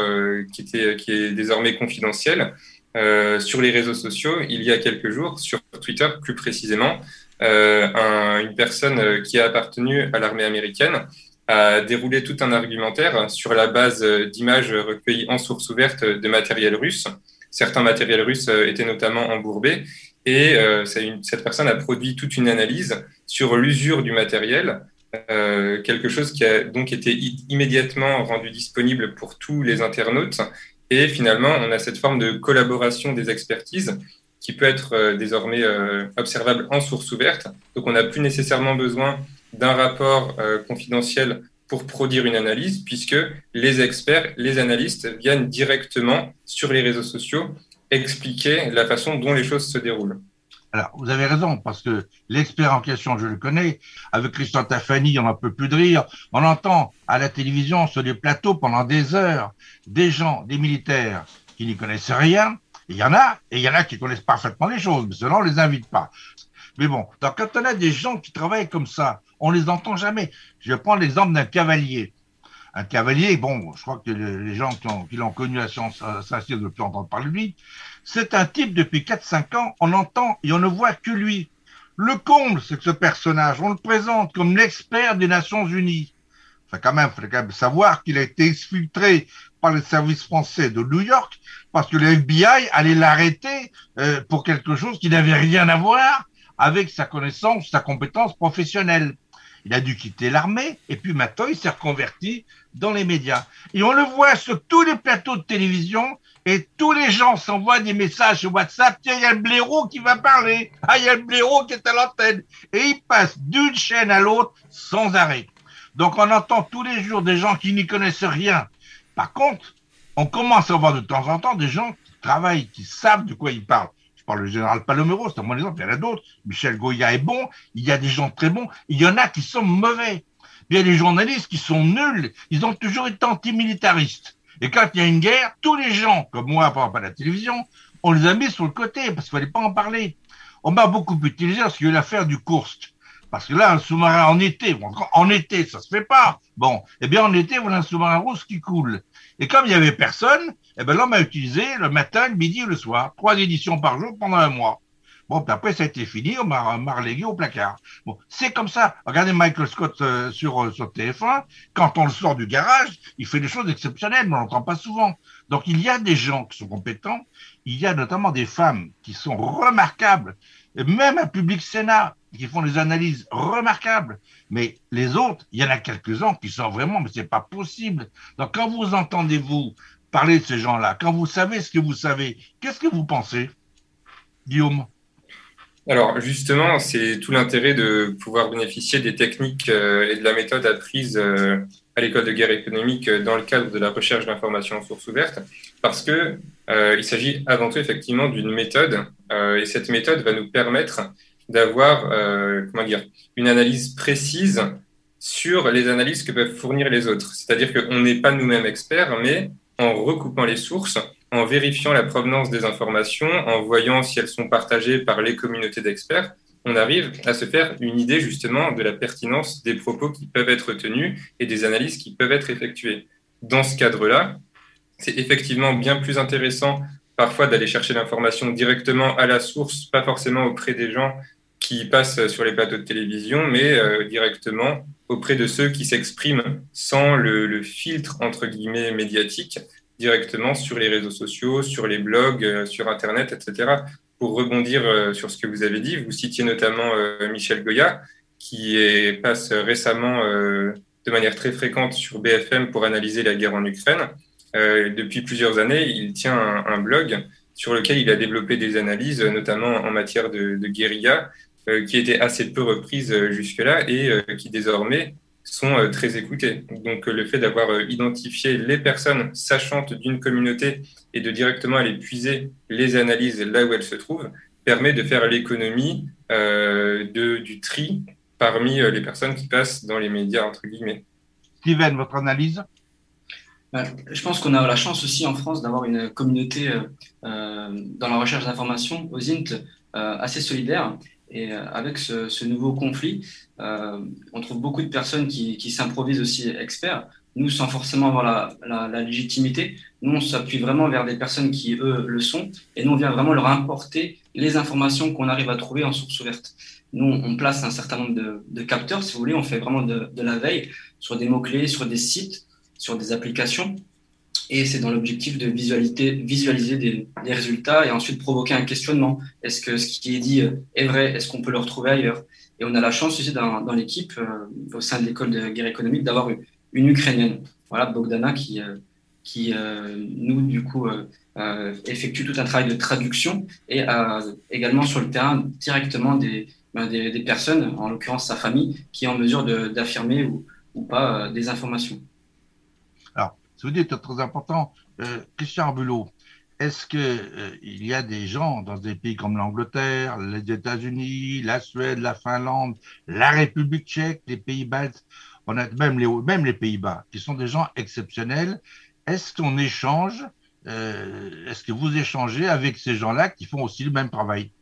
qui, était, qui est désormais confidentiel euh, sur les réseaux sociaux il y a quelques jours, sur Twitter plus précisément. Euh, un, une personne qui a appartenu à l'armée américaine a déroulé tout un argumentaire sur la base d'images recueillies en source ouverte de matériel russe. Certains matériels russes étaient notamment embourbés et euh, cette personne a produit toute une analyse sur l'usure du matériel, euh, quelque chose qui a donc été immédiatement rendu disponible pour tous les internautes. Et finalement, on a cette forme de collaboration des expertises qui peut être euh, désormais euh, observable en source ouverte. Donc, on n'a plus nécessairement besoin d'un rapport confidentiel pour produire une analyse, puisque les experts, les analystes viennent directement sur les réseaux sociaux expliquer la façon dont les choses se déroulent. Alors, vous avez raison, parce que l'expert en question, je le connais. Avec Christian Tafani, on n'en peut plus de rire. On entend à la télévision, sur des plateaux, pendant des heures, des gens, des militaires qui n'y connaissent rien. Il y en a, et il y en a qui connaissent parfaitement les choses, mais cela, on les invite pas. Mais bon, donc quand on a des gens qui travaillent comme ça, on les entend jamais. Je prends l'exemple d'un cavalier. Un cavalier, bon, je crois que les gens qui l'ont connu à Saint-Cyr ne plus entendre parler de lui. C'est un type, depuis 4-5 ans, on entend et on ne voit que lui. Le comble, c'est que ce personnage, on le présente comme l'expert des Nations Unies. Enfin, quand même, il faut quand même savoir qu'il a été exfiltré par les services français de New York parce que le FBI allait l'arrêter euh, pour quelque chose qui n'avait rien à voir avec sa connaissance, sa compétence professionnelle. Il a dû quitter l'armée et puis maintenant il s'est reconverti dans les médias. Et on le voit sur tous les plateaux de télévision et tous les gens s'envoient des messages sur WhatsApp. Tiens, il y a le blaireau qui va parler. Ah, il y a le blaireau qui est à l'antenne. Et il passe d'une chaîne à l'autre sans arrêt. Donc on entend tous les jours des gens qui n'y connaissent rien. Par contre, on commence à voir de temps en temps des gens qui travaillent, qui savent de quoi ils parlent par le général Palomero, c'est un bon exemple, il y en a d'autres. Michel Goya est bon, il y a des gens très bons, il y en a qui sont mauvais. Il y a des journalistes qui sont nuls, ils ont toujours été antimilitaristes. Et quand il y a une guerre, tous les gens, comme moi par rapport à la télévision, on les a mis sur le côté parce qu'il fallait pas en parler. On m'a beaucoup utilisé lorsqu'il y a eu l'affaire du Kursk. Parce que là, un sous-marin en été, en été, ça se fait pas. Bon, eh bien en été, voilà un sous-marin russe qui coule. Et comme il y avait personne, eh ben l'homme a utilisé le matin, le midi et le soir, trois éditions par jour pendant un mois. Bon, puis après, ça a été fini, on m'a relégué au placard. Bon, c'est comme ça. Regardez Michael Scott euh, sur, euh, sur TF1, quand on le sort du garage, il fait des choses exceptionnelles, mais on l'entend pas souvent. Donc, il y a des gens qui sont compétents, il y a notamment des femmes qui sont remarquables, même un public Sénat, qui font des analyses remarquables. Mais les autres, il y en a quelques-uns qui sont vraiment, mais c'est pas possible. Donc, quand vous entendez, vous, parler de ces gens-là, quand vous savez ce que vous savez, qu'est-ce que vous pensez, Guillaume? Alors justement, c'est tout l'intérêt de pouvoir bénéficier des techniques euh, et de la méthode apprise euh, à l'école de guerre économique euh, dans le cadre de la recherche d'informations en source ouverte, parce que il s'agit avant tout effectivement d'une méthode, et cette méthode va nous permettre d'avoir comment dire une analyse précise sur les analyses que peuvent fournir les autres. C'est-à-dire qu'on n'est pas nous-mêmes experts, mais en recoupant les sources, en vérifiant la provenance des informations, en voyant si elles sont partagées par les communautés d'experts, on arrive à se faire une idée justement de la pertinence des propos qui peuvent être tenus et des analyses qui peuvent être effectuées. Dans ce cadre-là, c'est effectivement bien plus intéressant parfois d'aller chercher l'information directement à la source, pas forcément auprès des gens qui passent sur les plateaux de télévision, mais euh, directement auprès de ceux qui s'expriment sans le, filtre entre guillemets médiatique directement sur les réseaux sociaux, sur les blogs, euh, sur Internet, etc. Pour rebondir euh, sur ce que vous avez dit, vous citiez notamment Michel Goya, qui passe récemment de manière très fréquente sur BFM pour analyser la guerre en Ukraine. depuis plusieurs années, il tient un, blog sur lequel il a développé des analyses, notamment en matière de guérilla, qui étaient assez peu reprises jusque-là et qui désormais sont très écoutés. Donc le fait d'avoir identifié les personnes sachantes d'une communauté et de directement aller puiser les analyses là où elles se trouvent permet de faire l'économie du tri parmi les personnes qui passent dans les médias, entre guillemets. Steven, votre analyse? Je pense qu'on a la chance aussi en France d'avoir une communauté euh, euh, dans la recherche d'informations aux INT euh, assez solidaire. Et avec ce, nouveau conflit, on trouve beaucoup de personnes qui, s'improvisent aussi experts. Nous, sans forcément avoir la, légitimité, nous, on s'appuie vraiment vers des personnes qui, eux, le sont. Et nous, on vient vraiment leur importer les informations qu'on arrive à trouver en source ouverte. Nous, on place un certain nombre de, capteurs, si vous voulez. On fait vraiment de, de la veille sur des mots-clés, sur des sites sur des applications. Et c'est dans l'objectif de visualiser, visualiser des, résultats et ensuite provoquer un questionnement. Est-ce que ce qui est dit est vrai? Est-ce qu'on peut le retrouver ailleurs? Et on a la chance aussi dans, l'équipe, euh, au sein de l'école de guerre économique, d'avoir une, Ukrainienne, voilà, Bogdana, qui, euh, qui euh, nous, du coup, effectue tout un travail de traduction et également sur le terrain directement des, ben, des, des, personnes, en l'occurrence sa famille, qui est en mesure d'affirmer ou, ou pas des informations. Ça veut dire que c'est très important. Euh, Christian Arbulot, est-ce qu'il euh, y a des gens dans des pays comme l'Angleterre, les États-Unis, la Suède, la Finlande, la République tchèque, les pays baltes, on a même les, Pays-Bas, qui sont des gens exceptionnels. Est-ce qu'on échange, euh, est-ce que vous échangez avec ces gens-là qui font aussi le même travail?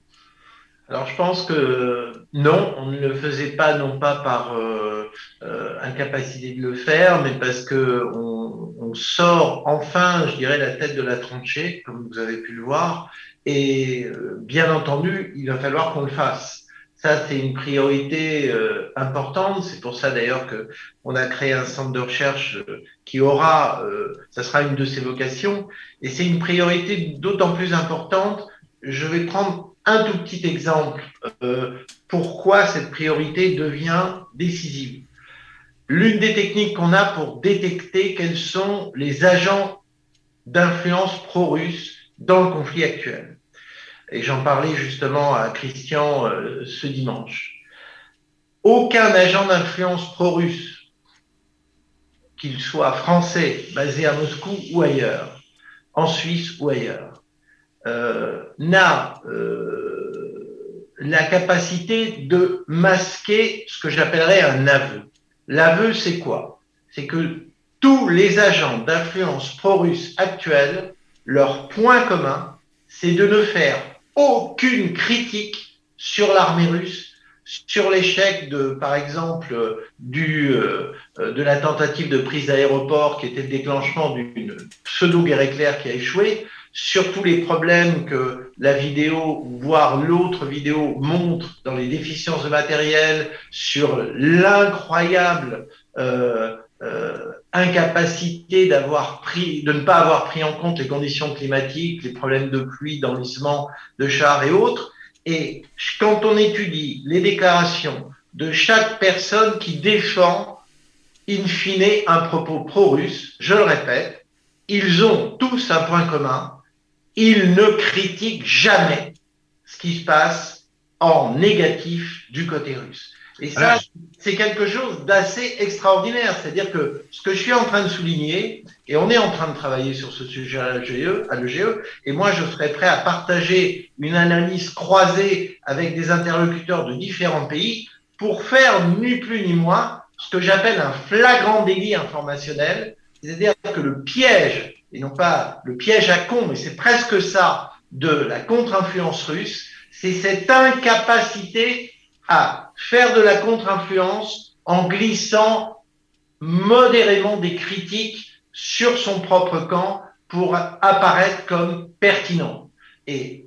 Alors je pense que non, on ne le faisait pas non pas par euh, euh, incapacité de le faire, mais parce que on, on, sort enfin, je dirais, la tête de la tranchée, comme vous avez pu le voir, et euh, bien entendu, il va falloir qu'on le fasse. Ça, c'est une priorité euh, importante. C'est pour ça d'ailleurs que on a créé un centre de recherche qui aura, ça sera une de ses vocations, et c'est une priorité d'autant plus importante. Je vais prendre un tout petit exemple euh, pourquoi cette priorité devient décisive. L'une des techniques qu'on a pour détecter quels sont les agents d'influence pro-russe dans le conflit actuel. Et j'en parlais justement à Christian euh, ce dimanche. Aucun agent d'influence pro-russe, qu'il soit français, basé à Moscou ou ailleurs, en Suisse ou ailleurs, euh, n'a euh, la capacité de masquer ce que j'appellerais un aveu. L'aveu, c'est quoi? C'est que tous les agents d'influence pro-russe actuels, leur point commun, c'est de ne faire aucune critique sur l'armée russe, sur l'échec de, par exemple, du, euh, de la tentative de prise d'aéroport qui était le déclenchement d'une pseudo-guerre éclair qui a échoué, sur tous les problèmes que la vidéo, voire l'autre vidéo, montre dans les déficiences de matériel, sur l'incroyable euh, euh, incapacité de ne pas avoir pris en compte les conditions climatiques, les problèmes de pluie, d'enlissement de chars et autres. Et quand on étudie les déclarations de chaque personne qui défend, in fine, un propos pro-russe, je le répète, ils ont tous un point commun, il ne critique jamais ce qui se passe en négatif du côté russe. Et ça, c'est quelque chose d'assez extraordinaire. C'est-à-dire que ce que je suis en train de souligner, et on est en train de travailler sur ce sujet à l'EGE, à l'EGE et moi je serais prêt à partager une analyse croisée avec des interlocuteurs de différents pays pour faire ni plus ni moins ce que j'appelle un flagrant délit informationnel, c'est-à-dire que le piège et non pas le piège à con, mais c'est presque ça de la contre-influence russe, c'est cette incapacité à faire de la contre-influence en glissant modérément des critiques sur son propre camp pour apparaître comme pertinent. Et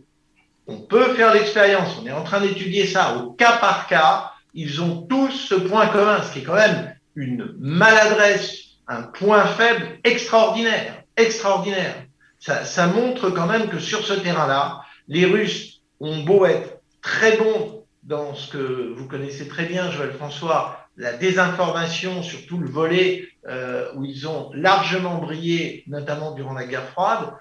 on peut faire l'expérience, on est en train d'étudier ça au cas par cas, ils ont tous ce point commun, ce qui est quand même une maladresse, un point faible extraordinaire extraordinaire. Ça, montre quand même que sur ce terrain-là, les Russes ont beau être très bons dans ce que vous connaissez très bien, Joël François, la désinformation sur tout le volet euh, où ils ont largement brillé, notamment durant la guerre froide.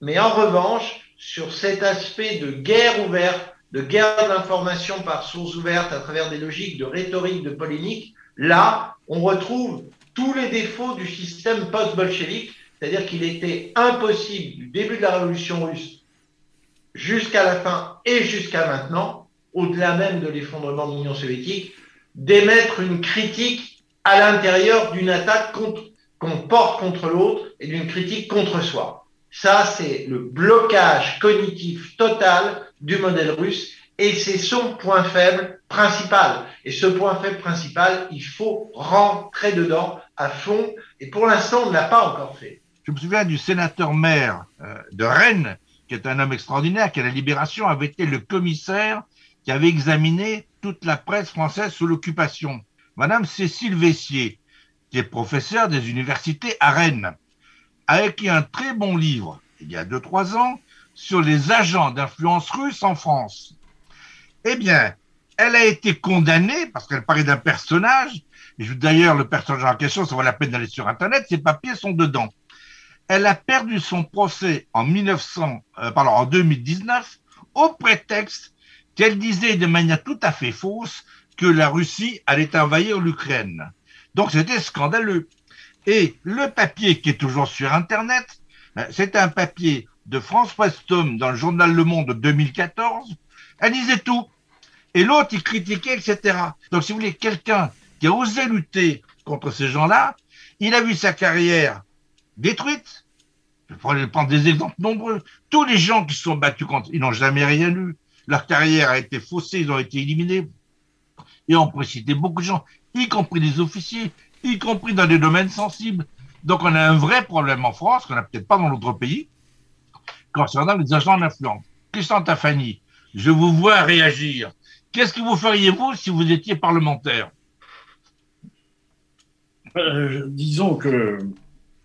Mais en revanche, sur cet aspect de guerre ouverte, de guerre d'information par source ouverte à travers des logiques de rhétorique, de polémique, Là, on retrouve tous les défauts du système post-bolchevique, c'est-à-dire qu'il était impossible du début de la révolution russe jusqu'à la fin et jusqu'à maintenant, au-delà même de l'effondrement de l'Union soviétique, d'émettre une critique à l'intérieur d'une attaque qu'on porte contre l'autre et d'une critique contre soi. Ça, c'est le blocage cognitif total du modèle russe et c'est son point faible principal. Et ce point faible principal, il faut rentrer dedans à fond. Et pour l'instant, on ne l'a pas encore fait. Je me souviens du sénateur maire euh, de Rennes, qui est un homme extraordinaire, qui à la Libération avait été le commissaire qui avait examiné toute la presse française sous l'occupation. Madame Cécile Vessier, qui est professeure des universités à Rennes, a écrit un très bon livre, il y a deux, trois ans, sur les agents d'influence russe en France. Eh bien, elle a été condamnée parce qu'elle parlait d'un personnage. D'ailleurs, le personnage en question, ça vaut la peine d'aller sur Internet. Ses papiers sont dedans. Elle a perdu son procès en 1900, euh, pardon, en 2019 au prétexte qu'elle disait de manière tout à fait fausse que la Russie allait envahir l'Ukraine. Donc c'était scandaleux. Et le papier qui est toujours sur Internet, euh, c'est un papier de François Stom dans le journal Le Monde de 2014. Elle disait tout. Et l'autre, il critiquait, etc. Donc, si vous voulez, quelqu'un qui a osé lutter contre ces gens-là, il a vu sa carrière détruite. Je pourrais prendre des exemples nombreux. Tous les gens qui se sont battus contre, ils n'ont jamais rien eu. Leur carrière a été faussée, ils ont été éliminés. Et on pourrait citer beaucoup de gens, y compris des officiers, y compris dans des domaines sensibles. Donc on a un vrai problème en France, qu'on n'a peut-être pas dans d'autres pays, concernant les agents d'influence. Christian Tafani, je vous vois réagir. Qu'est-ce que vous feriez, vous, si vous étiez parlementaire? Euh, Disons que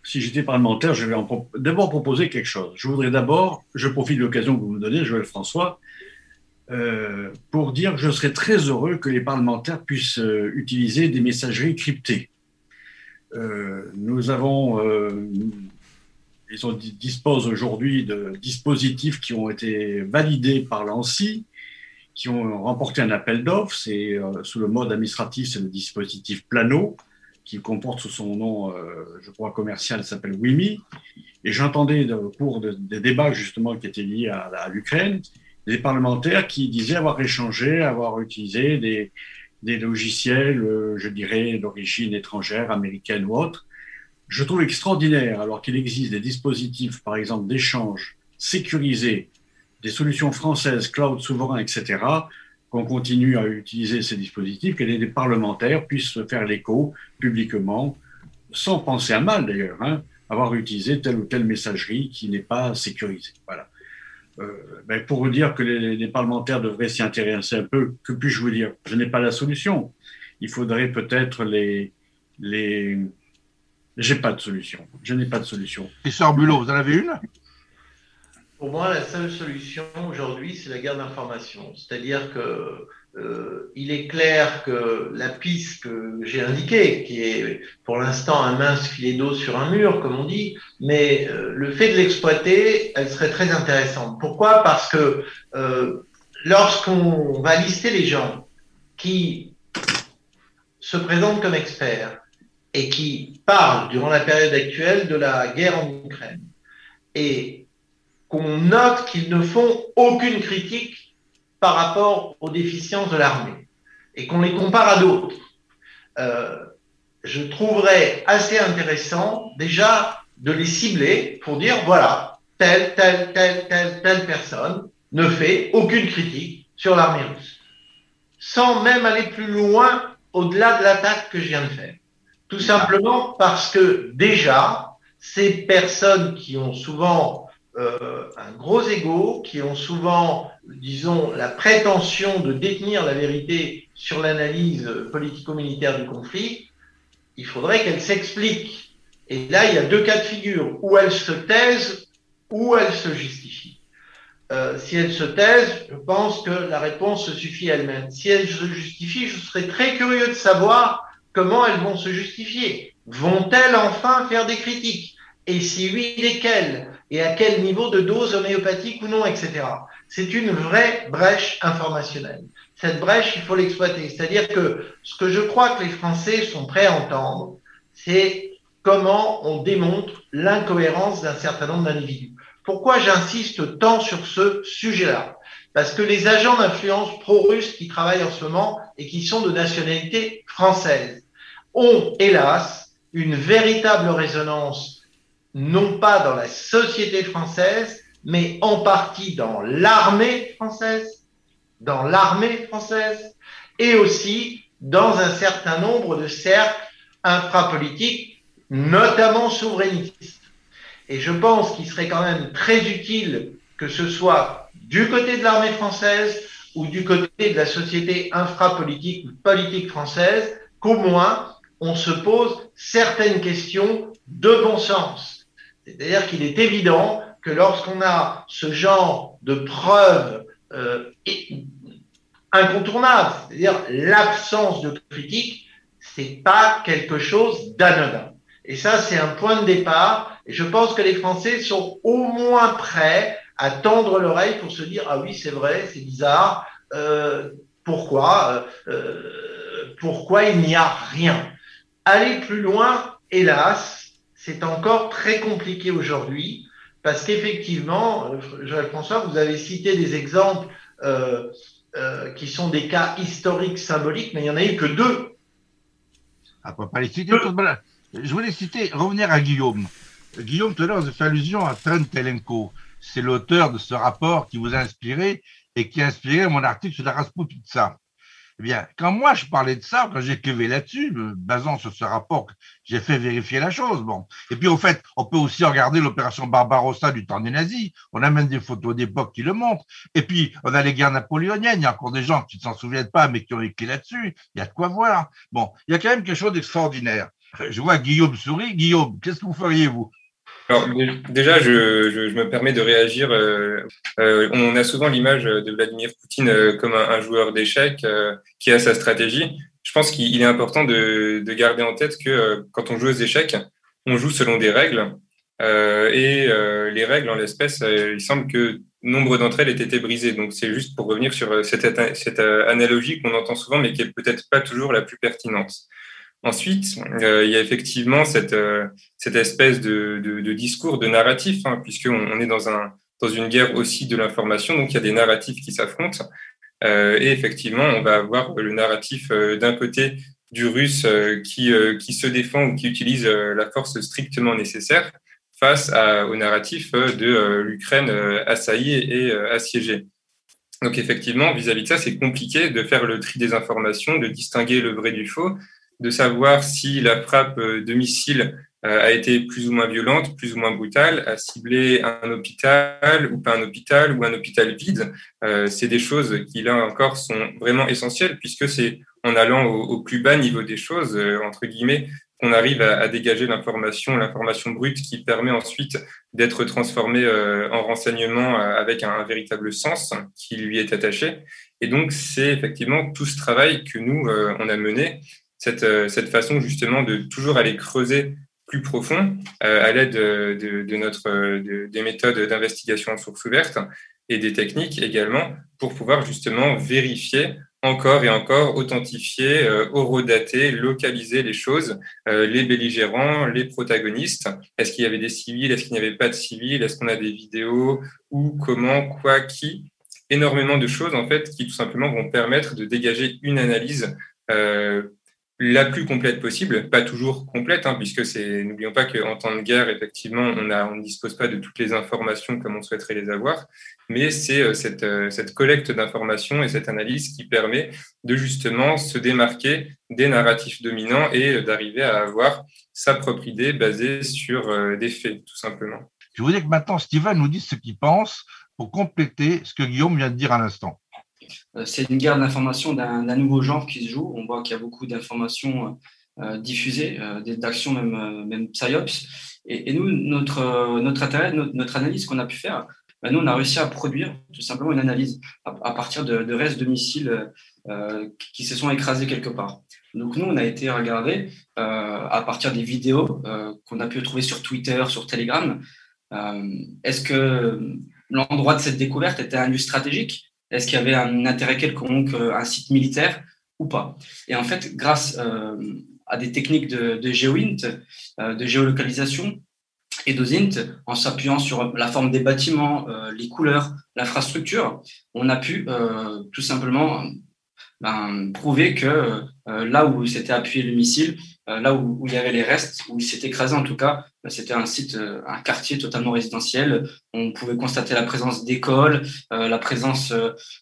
si j'étais parlementaire, je vais d'abord proposer quelque chose. Je voudrais d'abord, je profite de l'occasion que vous me donnez, Joël François, euh, pour dire que je serais très heureux que les parlementaires puissent euh, utiliser des messageries cryptées. nous avons, ils disposent aujourd'hui de dispositifs qui ont été validés par l'ANSI, qui ont remporté un appel d'offres. C'est sous le mode administratif, c'est le dispositif Plano qui comporte sous son nom, euh, je crois, commercial, s'appelle WIMI. Et j'entendais au cours des débats justement qui étaient liés à, l'Ukraine, des parlementaires qui disaient avoir échangé, avoir utilisé des, des logiciels, euh, je dirais, d'origine étrangère, américaine ou autre. Je trouve extraordinaire, alors qu'il existe des dispositifs, par exemple, d'échange sécurisés, des solutions françaises, cloud souverain, etc., qu'on continue à utiliser ces dispositifs, que les parlementaires puissent faire l'écho publiquement, sans penser à mal d'ailleurs, hein, avoir utilisé telle ou telle messagerie qui n'est pas sécurisée. Voilà. Euh, ben pour vous dire que les, parlementaires devraient s'y intéresser un peu, que puis-je vous dire? Je n'ai pas la solution. Il faudrait peut-être les... les... J'ai pas de solution. Je n'ai pas de solution. Et Bulot, vous en avez une? Pour moi, la seule solution aujourd'hui, c'est la guerre d'information. C'est-à-dire que euh, il est clair que la piste que j'ai indiquée, qui est pour l'instant un mince filet d'eau sur un mur, comme on dit, mais euh, le fait de l'exploiter, elle serait très intéressante. Pourquoi? Parce que euh, lorsqu'on va lister les gens qui se présentent comme experts et qui parlent durant la période actuelle de la guerre en Ukraine, et qu'on note qu'ils ne font aucune critique par rapport aux déficiences de l'armée et qu'on les compare à d'autres. Euh, je trouverais assez intéressant déjà de les cibler pour dire voilà, telle, telle, telle, telle, telle personne ne fait aucune critique sur l'armée russe, sans même aller plus loin au-delà de l'attaque que je viens de faire. Tout simplement parce que déjà, ces personnes qui ont souvent euh, un gros ego, qui ont souvent, disons, la prétention de détenir la vérité sur l'analyse politico-militaire du conflit, il faudrait qu'elles s'expliquent. Et là, il y a deux cas de figure, où elles se taisent, ou elles se justifient. Euh, si elles se taisent, je pense que la réponse se suffit elle-même. Si elles se justifient, je serais très curieux de savoir comment elles vont se justifier. Vont-elles enfin faire des critiques? Et si oui, lesquelles? Et à quel niveau de dose homéopathique ou non, etc. c'est une vraie brèche informationnelle. Cette brèche, il faut l'exploiter. C'est-à-dire que ce que je crois que les Français sont prêts à entendre, c'est comment on démontre l'incohérence d'un certain nombre d'individus. Pourquoi j'insiste tant sur ce sujet-là? Parce que les agents d'influence pro-russes qui travaillent en ce moment et qui sont de nationalité française ont, hélas, une véritable résonance, non pas dans la société française, mais en partie dans l'armée française, dans l'armée française, et aussi dans un certain nombre de cercles infrapolitiques, notamment souverainistes. Et je pense qu'il serait quand même très utile que ce soit du côté de l'armée française ou du côté de la société infrapolitique ou politique française, qu'au moins on se pose certaines questions de bon sens. C'est-à-dire qu'il est évident que lorsqu'on a ce genre de preuves euh, incontournables, c'est-à-dire l'absence de critique, c'est pas quelque chose d'anodin. Et ça, c'est un point de départ. Et je pense que les Français sont au moins prêts à tendre l'oreille pour se dire ah oui, c'est vrai, c'est bizarre. Euh, pourquoi euh, Pourquoi il n'y a rien? Aller plus loin, hélas, c'est encore très compliqué aujourd'hui parce qu'effectivement, Joël François, vous avez cité des exemples euh, euh, qui sont des cas historiques, symboliques, mais il n'y en a eu que deux. Ah, pas les citer. Je voulais citer, revenir à Guillaume. Guillaume, tout à l'heure, vous fait allusion à Trent Telenko. C'est l'auteur de ce rapport qui vous a inspiré et qui a inspiré mon article sur la Rasputitsa. Eh quand moi je parlais de ça, quand j'écrivais là-dessus, basant sur ce rapport, j'ai fait vérifier la chose. Bon. Et puis, au fait, on peut aussi regarder l'opération Barbarossa du temps des nazis. On a même des photos d'époque qui le montrent. Et puis, on a les guerres napoléoniennes. Il y a encore des gens qui ne s'en souviennent pas, mais qui ont écrit là-dessus. Il y a de quoi voir. Bon, il y a quand même quelque chose d'extraordinaire. Je vois Guillaume sourit. Guillaume, qu'est-ce que vous feriez, vous? Alors, déjà, je, je, me permets de réagir. Euh, euh, on a souvent l'image de Vladimir Poutine euh, comme un, joueur d'échecs qui a sa stratégie. Je pense qu'il est important de, de, garder en tête que quand on joue aux échecs, on joue selon des règles. et les règles, en l'espèce, il semble que nombre d'entre elles aient été brisées. Donc, c'est juste pour revenir sur cette, cette analogie qu'on entend souvent, mais qui est peut-être pas toujours la plus pertinente. Ensuite, euh, il y a effectivement cette, euh, cette espèce de, de, de, discours, de narratif, hein, puisqu'on on est dans, un, dans une guerre aussi de l'information, donc il y a des narratifs qui s'affrontent. Euh, et effectivement, on va avoir le narratif d'un côté du russe qui, qui se défend ou qui utilise la force strictement nécessaire face à, au narratif de l'Ukraine assaillie et assiégée. Donc effectivement, vis-à-vis -vis de ça, c'est compliqué de faire le tri des informations, de distinguer le vrai du faux, de savoir si la frappe euh, de missile euh, a été plus ou moins violente, plus ou moins brutale, a ciblé un hôpital ou pas un hôpital ou un hôpital vide. Euh, c'est des choses qui, là encore, sont vraiment essentielles puisque c'est en allant au, plus bas niveau des choses, entre guillemets, qu'on arrive à, dégager l'information, l'information brute qui permet ensuite d'être transformée en renseignement avec un, véritable sens qui lui est attaché. Et donc, c'est effectivement tout ce travail que nous, on a mené cette, euh, cette façon justement de toujours aller creuser plus profond euh, à l'aide de, de, notre, de, des méthodes d'investigation en source ouverte et des techniques également pour pouvoir justement vérifier encore et encore, authentifier, euh, localiser les choses, euh, les belligérants, les protagonistes. Est-ce qu'il y avait des civils? Est-ce qu'il n'y avait pas de civils? Est-ce qu'on a des vidéos? Où, comment, quoi, qui? Énormément de choses en fait qui tout simplement vont permettre de dégager une analyse euh, la plus complète possible, pas toujours complète, hein, puisque c'est, n'oublions pas qu'en temps de guerre, effectivement, on, ne dispose pas de toutes les informations comme on souhaiterait les avoir, mais c'est euh, cette, euh, collecte d'informations et cette analyse qui permet de justement se démarquer des narratifs dominants et d'arriver à avoir sa propre idée basée sur euh, des faits, tout simplement. Je voudrais que maintenant Steven nous dise ce qu'il pense pour compléter ce que Guillaume vient de dire à l'instant. Euh, c'est une guerre d'information d'un nouveau genre qui se joue. On voit qu'il y a beaucoup d'informations euh, diffusées, euh, d'actions même, psyops. Et, nous, notre, notre intérêt, notre, analyse qu'on a pu faire, ben nous, on a réussi à produire tout simplement une analyse à, partir de, restes de missiles qui se sont écrasés quelque part. Donc nous, on a été regarder à partir des vidéos qu'on a pu trouver sur Twitter, sur Telegram. Est-ce que l'endroit de cette découverte était un lieu stratégique? Est-ce qu'il y avait un intérêt quelconque, un site militaire ou pas? Et en fait, grâce à des techniques de, géoint, de géolocalisation, et d'OSINT, en s'appuyant sur la forme des bâtiments, les couleurs, l'infrastructure, on a pu tout simplement ben, prouver que euh, là où s'était appuyé le missile, euh, là où, il y avait les restes, où il s'est écrasé en tout cas, ben, c'était un site, euh, un quartier totalement résidentiel. On pouvait constater la présence d'écoles, la présence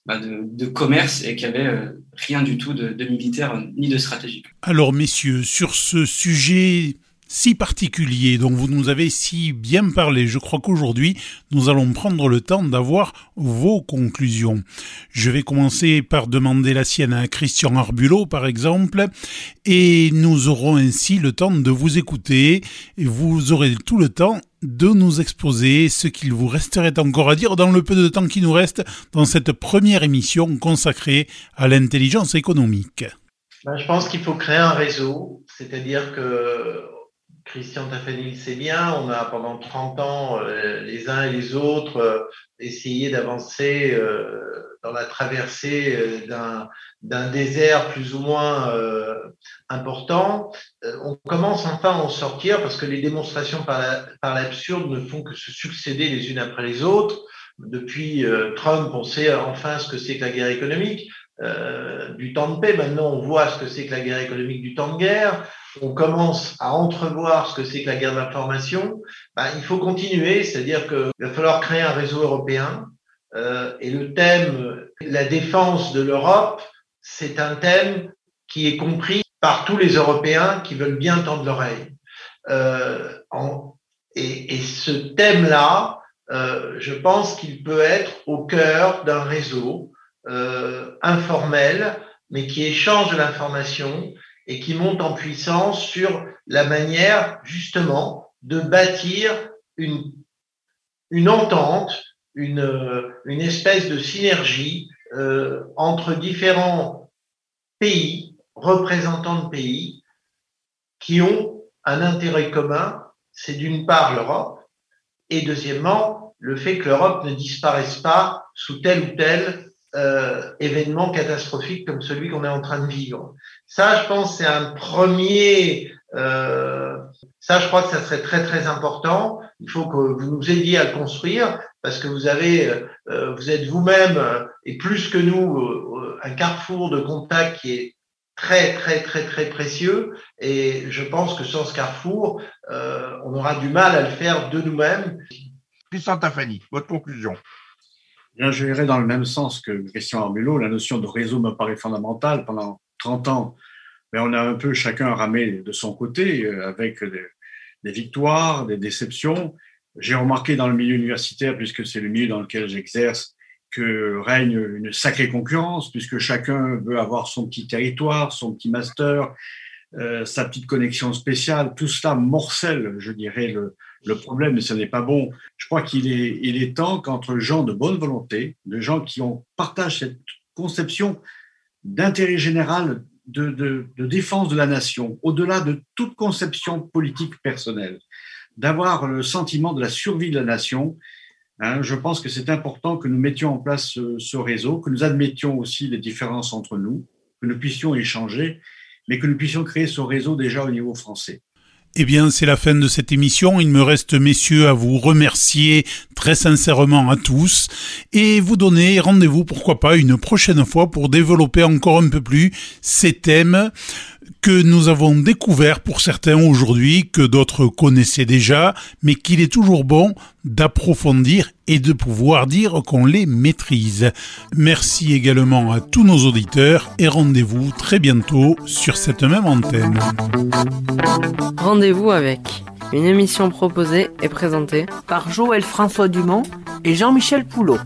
ben, de, de, commerce et qu'il n'y avait rien du tout de militaire ni de stratégique. Alors messieurs, sur ce sujet si particulier dont vous nous avez si bien parlé. Je crois qu'aujourd'hui, nous allons prendre le temps d'avoir vos conclusions. Je vais commencer par demander la sienne à Christian Arbulot, par exemple, et nous aurons ainsi le temps de vous écouter et vous aurez tout le temps de nous exposer ce qu'il vous resterait encore à dire dans le peu de temps qui nous reste dans cette première émission consacrée à l'intelligence économique. Ben, je pense qu'il faut créer un réseau, c'est-à-dire que Christian Tafanil sait bien, on a pendant 30 ans, euh, les uns et les autres, euh, essayé d'avancer euh, dans la traversée d'un désert plus ou moins important. on commence enfin à en sortir parce que les démonstrations par l'absurde ne font que se succéder les unes après les autres. Depuis Trump, on sait enfin ce que c'est que la guerre économique. du temps de paix, maintenant on voit ce que c'est que la guerre économique du temps de guerre on commence à entrevoir ce que c'est que la guerre d'information, ben, il faut continuer, c'est-à-dire qu'il va falloir créer un réseau européen. Euh, et le thème, la défense de l'Europe, c'est un thème qui est compris par tous les Européens qui veulent bien tendre l'oreille. Euh, et, et, ce thème-là, euh, je pense qu'il peut être au cœur d'un réseau euh, informel, mais qui échange de l'information et qui monte en puissance sur la manière justement de bâtir une, une entente, une, une espèce de synergie euh, entre différents pays, représentants de pays, qui ont un intérêt commun, c'est d'une part l'Europe, et deuxièmement le fait que l'Europe ne disparaisse pas sous tel ou tel euh, événement catastrophique comme celui qu'on est en train de vivre. Ça, je pense, c'est un premier. Euh, ça, je crois que ça serait très très important. Il faut que vous nous aidiez à le construire parce que vous avez, euh, vous êtes vous-même euh, et plus que nous euh, un carrefour de contact qui est très très très très précieux. Et je pense que sans ce carrefour, on aura du mal à le faire de nous-mêmes. Christian Tafani, votre conclusion. Je irai dans le même sens que Christian Armulot. La notion de réseau me paraît fondamentale. Pendant 30 ans, mais on a un peu chacun ramé de son côté euh, avec des, victoires, des déceptions. J'ai remarqué dans le milieu universitaire, puisque c'est le milieu dans lequel j'exerce, que règne une sacrée concurrence, puisque chacun veut avoir son petit territoire, son petit master, euh, sa petite connexion spéciale. Tout cela morcelle, je dirais, le, le problème, ce n'est pas bon. Je crois qu'il est, il est temps qu'entre gens de bonne volonté, de gens qui ont, partagent cette conception d'intérêt général, de, de, défense de la nation, au-delà de toute conception politique personnelle, d'avoir le sentiment de la survie de la nation. Hein, je pense que c'est important que nous mettions en place ce, ce, réseau, que nous admettions aussi les différences entre nous, que nous puissions échanger, mais que nous puissions créer ce réseau déjà au niveau français. Eh bien, c'est la fin de cette émission. Il me reste, messieurs, à vous remercier très sincèrement à tous et vous donner rendez-vous, pourquoi pas, une prochaine fois pour développer encore un peu plus ces thèmes que nous avons découvert pour certains aujourd'hui, que d'autres connaissaient déjà, mais qu'il est toujours bon d'approfondir et de pouvoir dire qu'on les maîtrise. Merci également à tous nos auditeurs et rendez-vous très bientôt sur cette même antenne. Rendez-vous avec une émission proposée et présentée par Joël François Dumont et Jean-Michel Poulot.